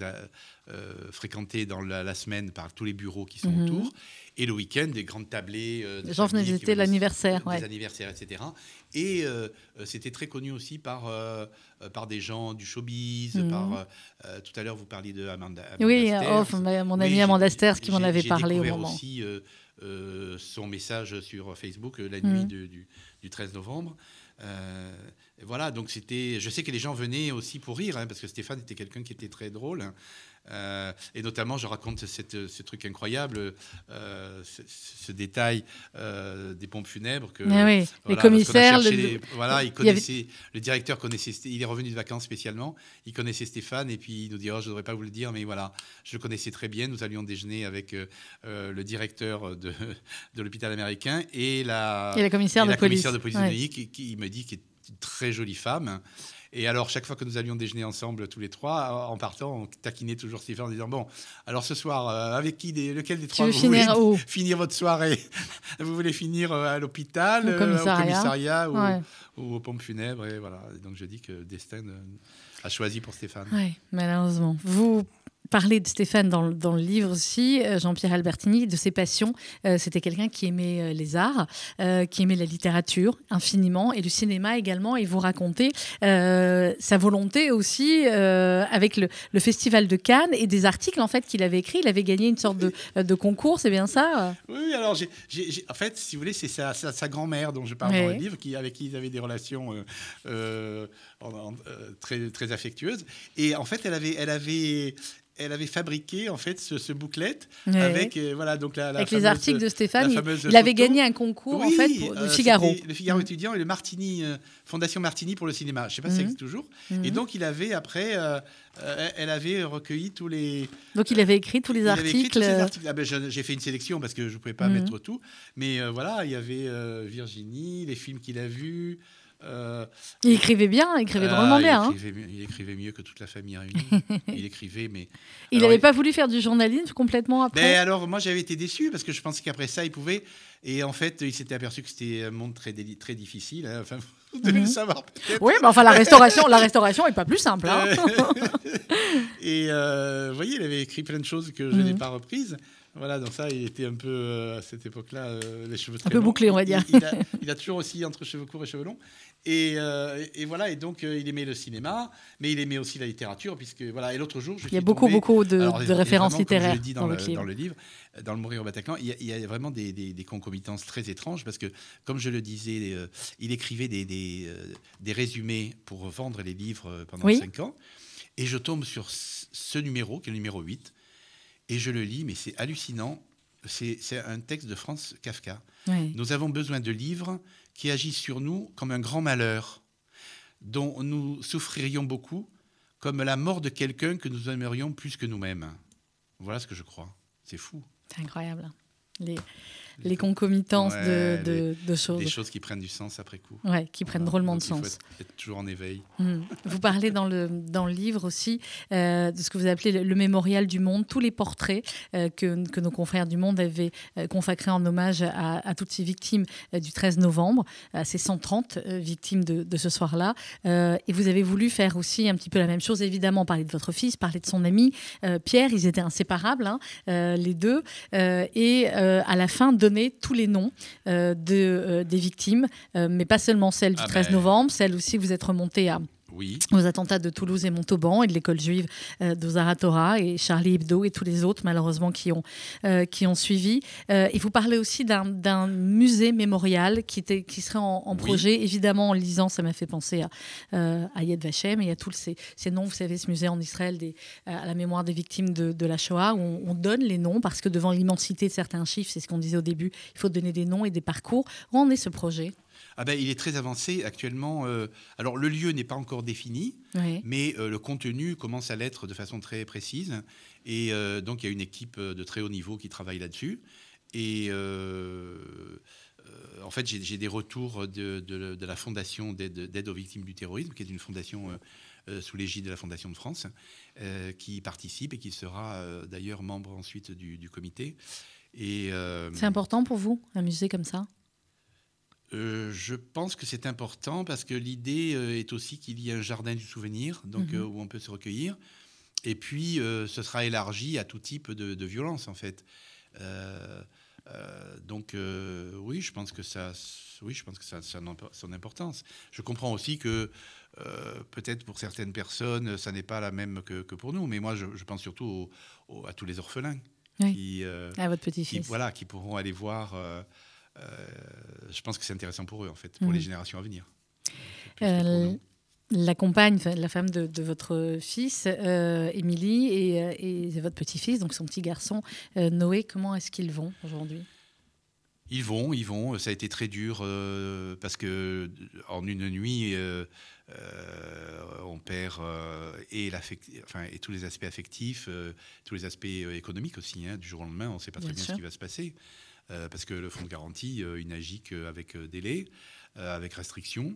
C: fréquenté dans la, semaine par tous les bureaux qui sont mhm. autour, et le week-end, des grandes tablées.
B: les gens venaient visiter l'anniversaire.
C: Des anniversaires, etc. Et c'était très connu aussi par, par des gens du showbiz. Mhm. Par, tout à l'heure, vous parliez de Amanda,
B: oui, mon ami Amanda Sters qui m'en avait parlé au moment.
C: Aussi, son message sur Facebook euh, la nuit mm. du, 13 novembre. Voilà, donc c'était. Je sais que les gens venaient aussi pour rire, hein, parce que Stéphane était quelqu'un qui était très drôle. Hein. Euh, et notamment, je raconte cette, ce truc incroyable, euh, ce, détail euh, des pompes funèbres. Que,
B: ah oui, les commissaires.
C: Le... voilà, il connaissait, le directeur connaissait. Il est revenu de vacances spécialement. Il connaissait Stéphane et puis il nous dit oh, Je ne devrais pas vous le dire, mais voilà, je le connaissais très bien. Nous allions déjeuner avec le directeur de, de l'hôpital américain et la,
B: et la commissaire, de,
C: la
B: police.
C: commissaire de police qui, me dit qu'il est une très jolie femme. Et alors, chaque fois que nous allions déjeuner ensemble, tous les trois, en partant, on taquinait toujours Stéphane en disant Bon, alors ce soir, euh, avec qui, des, lequel des trois vous
B: finir
C: voulez
B: où
C: finir votre soirée? Vous voulez finir euh, à l'hôpital,
B: Au
C: euh,
B: commissariat.
C: commissariat ou,
B: Ouais.
C: ou aux pompes funèbres Et voilà. Et donc, je dis que destin euh, a choisi pour Stéphane.
B: Oui, malheureusement. Vous parlez de Stéphane dans, le- dans le livre aussi, euh, Jean-Pierre Albertini, de ses passions. Euh, C'était quelqu'un qui aimait euh, les arts, euh, qui aimait la littérature infiniment et le cinéma également. Et vous racontez euh, sa volonté aussi avec le, le Festival de Cannes et des articles en fait qu'il avait écrits. Il avait gagné une sorte de, de concours, c'est bien ça?
C: Oui, alors en fait, si vous voulez, c'est sa, sa- sa grand-mère dont je parle dans le livre, qui, avec qui ils avaient des relations en- en- très, très affectueuses. Et en fait, elle avait, elle avait, elle avait fabriqué en fait ce, ce booklet
B: Ouais.
C: avec euh, voilà donc la, la
B: Avec les articles de Stéphane, il, avait gagné un concours en
C: Oui,
B: fait pour,
C: euh,
B: du Figaro.
C: Le Figaro
B: Mhm.
C: étudiant et le Martini, euh, Fondation Martini pour le cinéma. Je sais pas si ça
B: Mhm.
C: existe toujours. Et donc, il avait après, elle avait recueilli tous les,
B: Donc il avait écrit tous les articles.
C: Ah ben, J'ai fait une sélection parce que je ne pouvais pas mettre tout. Mais voilà, il y avait Virginie, les films qu'il a vus. Euh,
B: Il écrivait bien, il écrivait
C: ah,
B: drôlement
C: il
B: bien. hein.
C: écrivait mieux- il écrivait mieux que toute la famille réunie. il écrivait, mais.
B: Il n'avait pas voulu faire du journalisme complètement après.
C: Ben, alors, moi, j'avais été déçu parce que je pensais qu'après ça, il pouvait. Et en fait, il s'était aperçu que c'était un monde très, difficile. hein. Enfin, vous devez
B: Mhm.
C: le savoir peut-être.
B: Oui, mais enfin la restauration, la restauration est pas plus simple. hein.
C: et euh, vous voyez, il avait écrit plein de choses que je
B: Mhm.
C: n'ai pas reprises. Voilà, donc ça, il était un peu, euh, à cette époque-là, euh, les cheveux très
B: peu
C: longs.
B: bouclé, on va
C: Il-
B: dire.
C: Il, a, il a toujours aussi entre cheveux courts et cheveux longs. Et, euh, et voilà, et donc euh, il aimait le cinéma, mais il aimait aussi la littérature, puisque voilà. Et l'autre jour, je
B: Il y a beaucoup,
C: tombé-
B: beaucoup de,
C: alors,
B: références
C: vraiment, comme je
B: littéraires
C: le dis
B: dans,
C: dans, le,
B: livre.
C: dans le livre, dans le Mourir au Bataclan, il y a, il y a vraiment des, des- des concomitances très étranges parce que, comme je le disais, euh, il écrivait des, résumés pour vendre les livres pendant
B: Oui.
C: cinq ans. Et je tombe sur ce numéro, qui est le numéro 8, et je le lis, mais c'est hallucinant. C'est un texte de Franz Kafka. Nous avons besoin de livres qui agissent sur nous comme un grand malheur, dont nous souffririons beaucoup, comme la mort de quelqu'un que nous aimerions plus que nous-mêmes. Voilà ce que je crois. C'est fou.
B: C'est incroyable. Les concomitances
C: Ouais,
B: de, de- de choses
C: Des choses qui prennent du sens après coup.
B: ouais, qui prennent
C: Voilà.
B: drôlement de
C: il faut
B: sens.
C: être, être toujours en éveil.
B: Mm. Vous parlez dans le, dans le livre aussi euh, de ce que vous appelez le, le mémorial du monde, tous les portraits euh, que, que nos confrères du monde avaient euh, consacrés en hommage à, à toutes ces victimes du 13 novembre, à ces 130 euh, victimes de, de ce soir-là. Euh, et vous avez voulu faire aussi un petit peu la même chose, évidemment, parler de votre fils, parler de son ami Pierre, ils étaient inséparables, hein, les deux, et à la fin donner tous les noms euh, de, euh, des victimes, euh, mais pas seulement celles du
C: Ah
B: 13
C: ben.
B: novembre, celles aussi vous êtes remonté à
C: Oui.
B: aux attentats de Toulouse et Montauban et de l'école juive euh, d'Ozara Torah et Charlie Hebdo et tous les autres malheureusement qui ont, euh, qui ont suivi. Euh, et vous parlez aussi d'un d'un musée mémorial qui, était, qui serait en, en
C: Oui.
B: projet. Évidemment, en lisant, ça m'a fait penser à, euh, à Yad Vashem et à tous ces, ces noms, vous savez, ce musée en Israël des, à la mémoire des victimes de, de la Shoah, où on, on donne les noms parce que devant l'immensité de certains chiffres, c'est ce qu'on disait au début, il faut donner des noms et des parcours. Où en est ce projet?
C: Ah ben, il est très avancé actuellement. euh, alors, le lieu n'est pas encore défini,
B: Oui.
C: mais euh, le contenu commence à l'être de façon très précise. Et euh, donc, il y a une équipe de très haut niveau qui travaille là-dessus. Et en fait, j'ai des retours de, de- de la Fondation d'aide aux victimes du terrorisme, qui est une fondation sous l'égide de la Fondation de France, qui participe et qui sera d'ailleurs membre ensuite du, du comité. Euh,
B: C'est important pour vous, un musée comme ça?
C: Euh, je pense que c'est important parce que l'idée euh, est aussi qu'il y ait un jardin du souvenir, donc
B: Mhm.
C: euh, où on peut se recueillir. Et puis, euh, ce sera élargi à tout type de, de violence, en fait. Donc, oui, je pense que ça, oui, je pense que ça, ça a son importance. Je comprends aussi que peut-être pour certaines personnes, ça n'est pas la même que, que pour nous. Mais moi, je, je pense surtout au- au- à tous les orphelins
B: Oui.
C: qui,
B: à votre petit-fils
C: voilà, qui pourront aller voir. Euh, je pense que c'est intéressant pour eux, en fait, pour
B: Mhm.
C: les générations à venir.
B: Euh. La compagne, la femme de, de votre fils, euh, Émilie, et, euh, et votre petit-fils, donc son petit garçon, euh, Noé, comment est-ce qu'ils vont aujourd'hui?
C: Ils vont, ils vont. Ça a été très dur euh, parce que en une nuit, on perd et, l'affect- enfin, et tous les aspects affectifs, tous les aspects économiques aussi. hein. Du jour au lendemain, on ne sait pas très
B: Bien
C: ce qui va se passer parce que le fonds de garantie, euh, il n'agit qu'avec euh, délai, euh, avec restriction.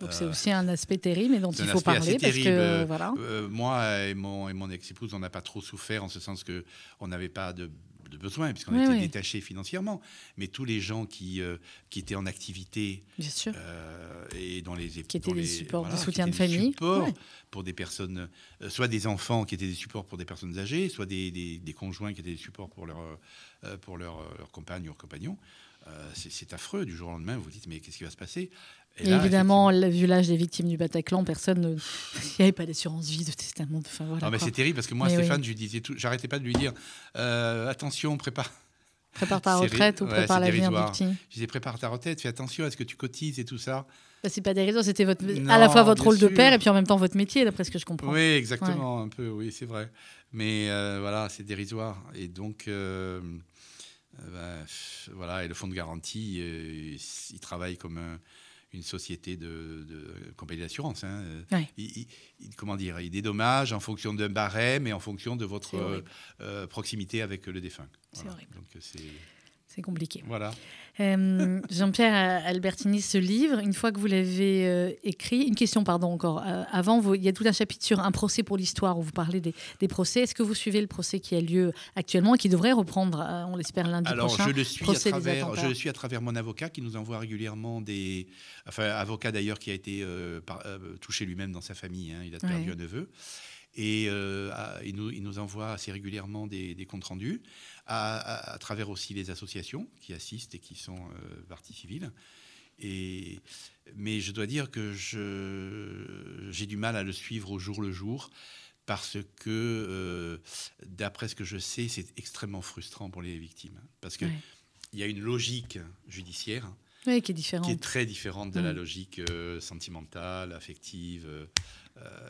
B: Donc c'est aussi un aspect terrible et dont il faut parler parce que voilà.
C: moi et mon, et mon ex-épouse, on n'a pas trop souffert en ce sens que on n'avait pas de de besoin, puisqu'on était détaché financièrement. Mais tous les gens qui, euh, qui étaient en activité
B: Bien sûr.
C: Euh, et dans les
B: qui étaient des supports de soutien de famille,
C: pour des personnes, euh, soit des enfants qui étaient des supports pour des personnes âgées, soit des, des, conjoints qui étaient des supports pour leur pour leur, leur compagne ou leur compagnon. c'est affreux. Du jour au lendemain, vous vous dites mais qu'est-ce qui va se passer?
B: Et, évidemment, vu l'âge des victimes du Bataclan, personne ne. Il n'y avait pas d'assurance vie, de testament. Enfin, voilà,
C: non, mais c'est terrible parce que moi, Stéphane, je disais tout, j'arrêtais pas de lui dire euh, attention, prépare.
B: Prépare ta retraite ou prépare l'avenir du petit.
C: Je disais prépare ta retraite, fais attention à ce que tu cotises et tout ça.
B: Bah, c'est pas dérisoire, c'était votre, à la fois votre rôle de père et puis en même temps votre métier, d'après ce que je comprends.
C: Oui, exactement, un peu, oui, c'est vrai. Mais euh, voilà, c'est dérisoire. Et donc, euh, bah, voilà, et le fonds de garantie, il travaille comme un une société de, compagnie d'assurance. Hein. Il, comment dire, il dédommage en fonction d'un barème et en fonction de votre euh, proximité avec le défunt.
B: C'est horrible. C'est compliqué.
C: Voilà.
B: Euh, Jean-Pierre Albertini, ce livre, une fois que vous l'avez euh, écrit, une question, pardon, encore. Euh, avant, vous, il y a tout un chapitre sur un procès pour l'histoire où vous parlez des, procès. Est-ce que vous suivez le procès qui a lieu actuellement et qui devrait reprendre, on l'espère, lundi
C: Alors,
B: prochain
C: je le, suis à travers, je le suis à travers mon avocat qui nous envoie régulièrement des. Enfin, avocat d'ailleurs qui a été touché lui-même dans sa famille. Hein, il a perdu un neveu. Et il, nous, il, nous, envoie assez régulièrement des, des comptes rendus à, travers aussi les associations qui assistent et qui sont euh, partie civile. Et, mais je dois dire que j'ai du mal à le suivre au jour le jour parce que, euh, d'après ce que je sais, c'est extrêmement frustrant pour les victimes. Parce qu'il il y a une logique judiciaire
B: qui, est différente.
C: qui est très différente de la mm. logique euh, sentimentale, affective, euh,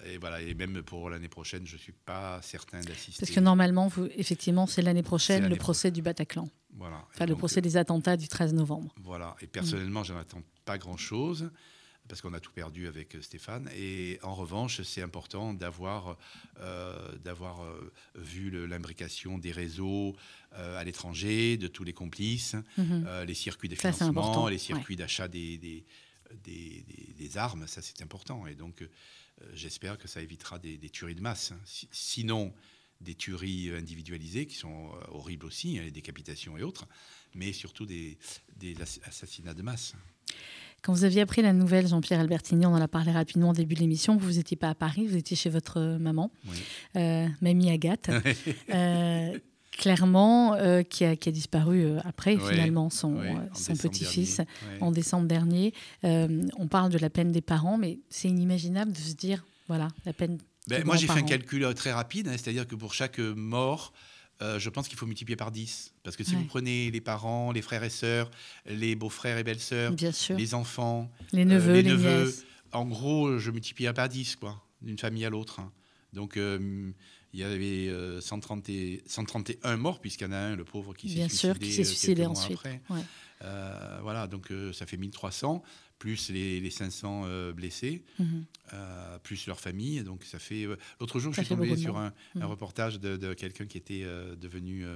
C: et voilà, et même pour l'année prochaine, je ne suis pas certain d'assister.
B: Parce que normalement, vous, effectivement, c'est l'année prochaine le procès du Bataclan.
C: Voilà.
B: Enfin, le procès des attentats du 13 novembre.
C: Voilà. Et personnellement, je n'en attends pas grand-chose parce qu'on a tout perdu avec euh, Stéphane. Et en revanche, c'est important d'avoir euh, d'avoir vu l'imbrication des réseaux à l'étranger, de tous les complices, mhm. les circuits de financement, les circuits d'achat des des, des, des, armes. Ça, c'est important. Et donc, euh, j'espère que ça évitera des, tueries de masse. Hein. sinon, des tueries individualisées qui sont euh, horribles aussi, hein, les décapitations et autres, mais surtout des, assassinats de masse.
B: Quand vous aviez appris la nouvelle, Jean-Pierre Albertini, on en a parlé rapidement au début de l'émission, vous n'étiez pas à Paris, vous étiez chez votre maman, euh, mamie Agathe. clairement, euh, qui, a, disparu euh, après, finalement, son, euh, son petit-fils en décembre dernier. on parle de la peine des parents, mais c'est inimaginable de se dire, voilà, la peine.
C: Ben, moi, j'ai fait un calcul très rapide, hein, c'est-à-dire que pour chaque mort, je pense qu'il faut multiplier par 10. Parce que si vous prenez les parents, les frères et sœurs, les beaux-frères et belles-sœurs, les enfants,
B: les neveux, les, neveux,
C: en gros, je multiplie par 10, quoi, d'une famille à l'autre. Hein. Donc, il y avait 130 euh, 131 morts, puisqu'il y en a un, le pauvre, qui s'est suicidé, qui s'est euh, suicidé ensuite. Euh, voilà, donc ça fait 1300, plus les, les 500 blessés, mhm. plus leur famille. Donc ça fait. L'autre jour, je suis tombé sur un, mhm. reportage de, quelqu'un qui était devenu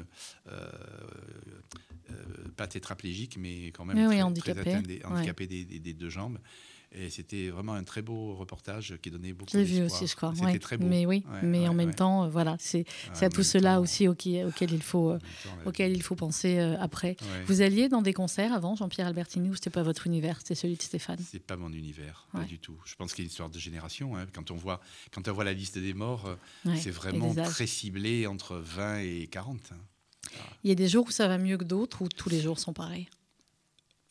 C: pas tétraplégique, mais quand même
B: très, handicapé,
C: handicapé des, deux jambes. Et c'était vraiment un très beau reportage qui donnait beaucoup
B: d'espoir. J'ai vu aussi, je crois. C'était très beau. Mais oui, mais en même temps, voilà, c'est à tout cela aussi auquel, il faut, auquel il faut penser euh, après. Vous alliez dans des concerts avant, Jean-Pierre Albertini, ou c'était pas votre univers, c'était celui de Stéphane?
C: C'est pas mon univers, pas du tout. Je pense qu'il y a une histoire de génération. Hein. Quand on voit, quand on voit la liste des morts, euh, c'est vraiment très ciblé entre 20 et 40. Hein.
B: Il y a des jours où ça va mieux que d'autres, ou tous les jours sont pareils?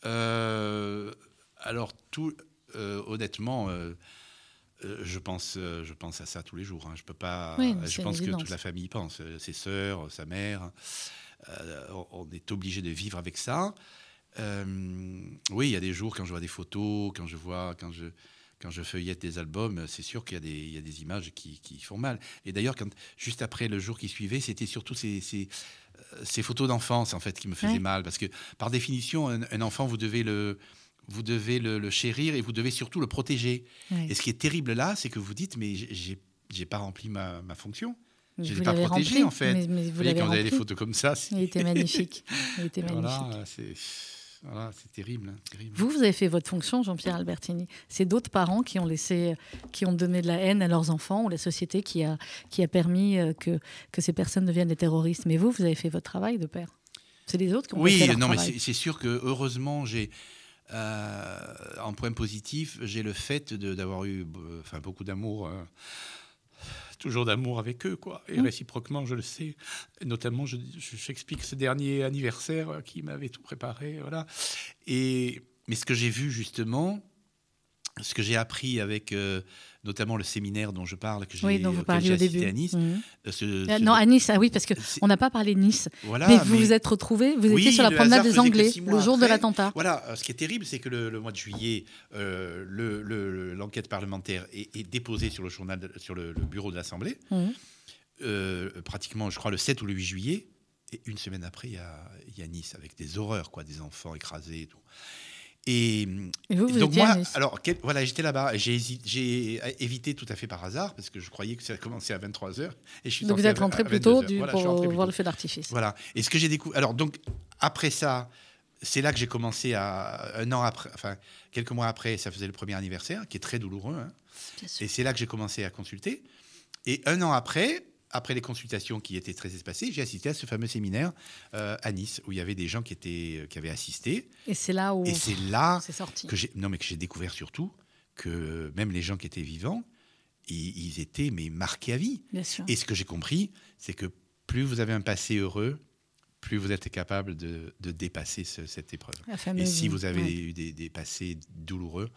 C: Euh, alors, tout, euh, honnêtement, euh, euh, je pense, je pense à ça tous les jours. Hein. Je peux pas. je pense que toute la famille pense. Ses sœurs, sa mère. on est obligé de vivre avec ça. oui, il y a des jours quand je vois des photos, quand je vois, quand je, quand je feuillette des albums, c'est sûr qu'il y, y, a des images qui, qui font mal. Et d'ailleurs, juste après le jour qui suivait, c'était surtout ces, ces, ces photos d'enfance en fait qui me faisaient mal, parce que par définition, un enfant, vous devez le vous devez le, chérir et vous devez surtout le protéger. Et ce qui est terrible là, c'est que vous dites, mais j'ai pas rempli ma, fonction. Je ne l'ai pas protégé,
B: rempli,
C: en fait.
B: Mais, vous, voyez,
C: quand vous avez des photos comme ça.
B: Il était magnifique. Il était magnifique.
C: Voilà, Voilà, c'est terrible, hein, terrible.
B: Vous, vous avez fait votre fonction, Jean-Pierre Albertini. C'est d'autres parents qui ont laissé, qui ont donné de la haine à leurs enfants ou la société qui a, qui a permis euh, que, que ces personnes deviennent des terroristes. Mais vous, vous avez fait votre travail de père. C'est les autres qui ont
C: Oui,
B: fait leur
C: non, mais
B: travail.
C: c'est c'est sûr que heureusement, j'ai. Euh, en point positif, j'ai le fait d'avoir eu euh, enfin, beaucoup d'amour, euh, toujours d'amour avec eux, quoi. Et
B: Mm.
C: réciproquement, je le sais. Notamment, je- je- j'explique ce dernier anniversaire qui m'avait tout préparé, voilà. Et mais ce que j'ai vu justement, ce que j'ai appris avec euh, notamment le séminaire dont je parle, que j'ai
B: Oui, dont vous parliez au début.
C: à Nice,
B: Mhm.
C: euh, ce- ce-
B: non, à Nice, ah oui, parce que
C: c'est-
B: on n'a pas parlé de Nice.
C: voilà,
B: mais vous
C: mais-
B: vous êtes retrouvés, vous
C: Oui,
B: étiez sur la promenade des Anglais le jour de l'attentat.
C: Voilà, euh, ce qui est terrible, c'est que le, le mois de juillet, euh, le- le- l'enquête parlementaire est, est déposée sur le journal, de- sur le, bureau de l'Assemblée, euh, pratiquement, je crois, le 7 ou le 8 juillet. Et une semaine après, il y y a Nice avec des horreurs, quoi, des enfants écrasés et tout. Et,
B: Et vous, vous
C: donc moi, alors quel- voilà, j'étais là-bas. J'ai évité tout à fait par hasard parce que je croyais que ça commençait à 23 h et je suis
B: Donc vous êtes rentré plus tôt
C: 22 heures.
B: du-
C: Voilà,
B: pour
C: plus
B: voir
C: tôt.
B: le feu d'artifice.
C: Voilà. Et ce que j'ai découvert. Alors, donc, après ça, c'est là que j'ai commencé à. Un an après, enfin, quelques mois après, ça faisait le premier anniversaire, qui est très douloureux. hein.
B: Bien sûr.
C: Et c'est là que j'ai commencé à consulter. Et un an après, après les consultations qui étaient très espacées, j'ai assisté à ce fameux séminaire euh, à Nice, où il y avait des gens qui, étaient, qui avaient assisté.
B: Et c'est là où
C: Et c'est là
B: sorti.
C: que j'ai non mais que j'ai découvert surtout que même les gens qui étaient vivants, ils, ils étaient mais marqués à vie.
B: Bien sûr.
C: Et ce que j'ai compris, c'est que plus vous avez un passé heureux, plus vous êtes capable de, de dépasser ce- cette épreuve. Et si vous avez
B: ouais.
C: eu des, des passés douloureux,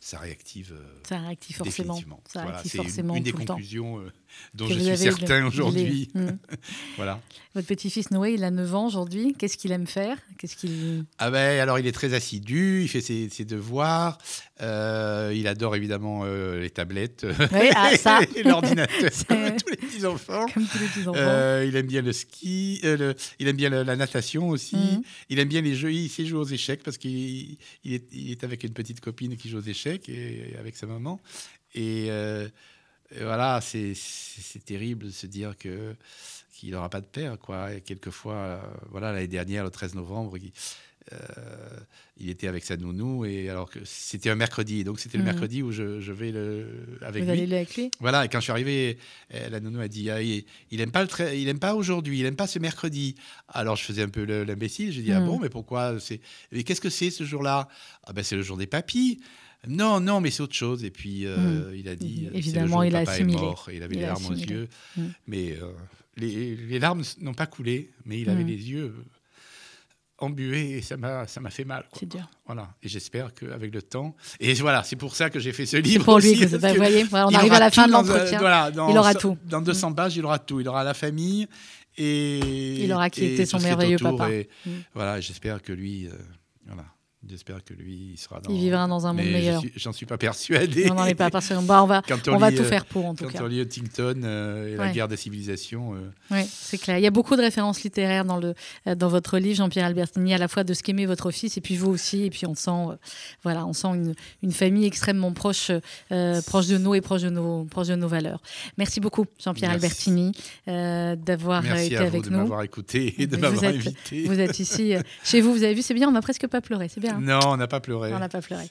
C: ça réactive euh,
B: Ça réactive forcément. Ça
C: Voilà,
B: réactive
C: c'est une-
B: forcément
C: une, des conclusions euh, dont
B: Que
C: je suis certain aujourd'hui.
B: les- Mm.
C: voilà.
B: Votre petit-fils Noé, il a 9 ans aujourd'hui. Qu'est-ce qu'il aime faire? Qu'est-ce qu'il
C: Ah ben, alors il est très assidu, il fait ses, ses devoirs, euh, il adore évidemment euh, les tablettes,
B: Oui, ah, ça.
C: et l'ordinateur, comme tous les petits enfants. Euh, il aime bien le ski, le- il aime bien le- la natation aussi.
B: Mhm.
C: Il aime bien les jeux. Il sait jouer aux échecs parce qu'il il est, il est avec une petite copine qui joue aux échecs et, avec sa maman. Et, et voilà, c'est c'est- c'est terrible de se dire que qu'il n'aura pas de père, quoi. Et quelquefois, voilà, l'année dernière, le 13 novembre, il, euh, il était avec sa nounou et alors que c'était un mercredi, donc c'était le
B: Mhm.
C: mercredi où je, je vais le, avec
B: Vous
C: lui.
B: allez le avec lui?
C: Voilà, et quand je suis arrivé, euh, la nounou a dit ah, il, il aime pas le tra- il aime pas aujourd'hui, il aime pas ce mercredi. Alors je faisais un peu le- l'imbécile, j'ai dit ah
B: Mm.
C: bon, mais pourquoi c'est mais qu'est-ce que c'est ce jour-là? Ah ben c'est le jour des papis. Non, non, mais c'est autre chose. Et puis euh, il a dit, c'est le
B: Évidemment,
C: jour
B: il a
C: est
B: assimilé.
C: mort, et il avait
B: Il
C: les
B: a
C: larmes aux yeux, mais euh, les, les larmes n'ont pas coulé, mais il avait les yeux embués et ça m'a ça m'a fait mal.
B: C'est dur.
C: Voilà, et j'espère qu'avec le temps, et voilà, c'est pour ça que j'ai fait ce livre.
B: Pour lui,
C: aussi,
B: que- bah, vous voyez, voilà, on arrive à la fin de l'entretien.
C: voilà,
B: Il aura tout.
C: Dans 200 pages, il aura tout. Il aura la famille et.
B: Il aura qui était son merveilleux papa.
C: et
B: Mm.
C: Voilà, j'espère que lui. euh, voilà. J'espère que lui, il sera dans.
B: Il vivra dans un monde
C: Mais
B: meilleur.
C: suis- J'en suis pas persuadé.
B: On n'en est pas persuadé. Bah, on va,
C: Quand
B: on va
C: lit,
B: tout
C: euh,
B: faire pour, en tout
C: Quand
B: cas.
C: on lit Huntington euh, et la guerre des civilisations. euh,
B: Oui, c'est clair. Il y a beaucoup de références littéraires dans, le, euh, dans votre livre, Jean-Pierre Albertini, à la fois de ce qu'aimait votre fils et puis vous aussi. Et puis on sent, euh, voilà, on sent une, une famille extrêmement proche, proche de nous et proche de nos, proche de nos valeurs. Merci beaucoup, Jean-Pierre
C: Merci.
B: Albertini, d'avoir
C: Merci
B: été
C: à vous
B: avec
C: de
B: nous.
C: m'avoir écouté et de m'avoir invité.
B: Vous êtes ici, chez vous, vous avez vu, c'est bien, on n'a presque pas pleuré, c'est bien. Hein
C: Non, on n'a pas pleuré.
B: on n'a pas pleuré.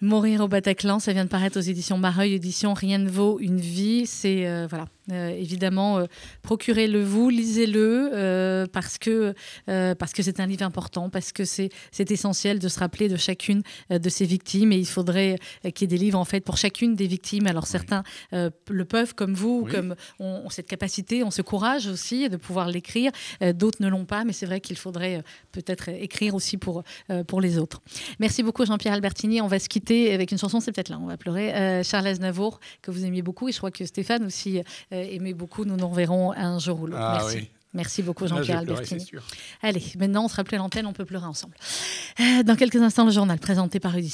B: Mourir au Bataclan, ça vient de paraître aux éditions Mareuil, édition Rien ne vaut une vie. C'est euh, voilà, euh, évidemment, euh, procurez-le vous, lisez-le parce que parce que c'est un livre important, parce que c'est c'est essentiel de se rappeler de chacune de ces victimes et il faudrait qu'il y ait des livres en fait pour chacune des victimes. Alors certains le peuvent comme vous,
C: Oui.
B: comme ont, cette capacité, ont ce courage aussi de pouvoir l'écrire. D'autres ne l'ont pas, mais c'est vrai qu'il faudrait peut-être écrire aussi pour pour les autres. Merci beaucoup Jean-Pierre Albertini. On va se quitter avec une chanson, c'est peut-être là, on va pleurer. Euh, Charles Aznavour, que vous aimiez beaucoup, et je crois que Stéphane aussi euh, aimait beaucoup. Nous nous reverrons un jour ou l'autre.
C: Ah
B: Merci.
C: oui.
B: Merci beaucoup
C: vais
B: Jean-Pierre Albertini. Allez, maintenant on sera plus à l'antenne, on peut pleurer ensemble. Euh, dans quelques instants, le journal présenté par Rudy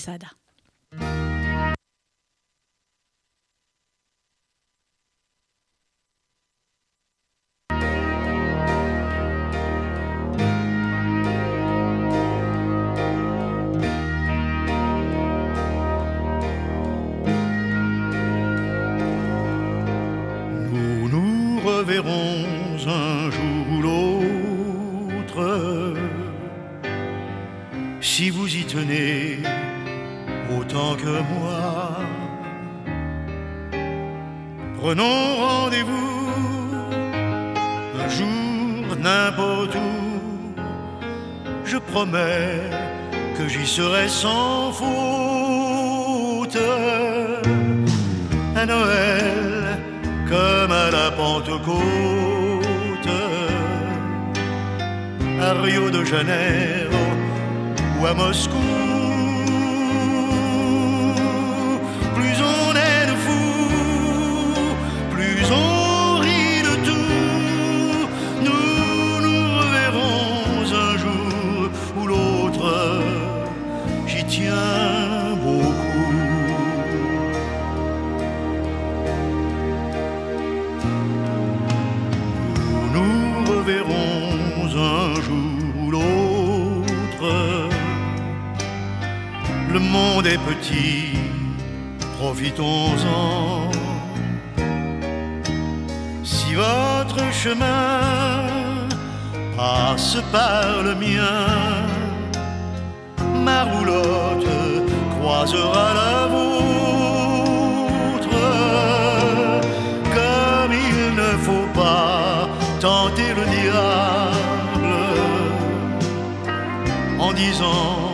E: un jour ou l'autre. si vous y tenez autant que moi. Prenons rendez-vous un jour, n'importe où. Je promets que j'y serai sans faute. À Noël, Rio de Janeiro ou à Moscou. Monde est petit, profitons-en. Si votre chemin passe par le mien, ma roulotte croisera la vôtre. Comme il ne faut pas tenter le diable en disant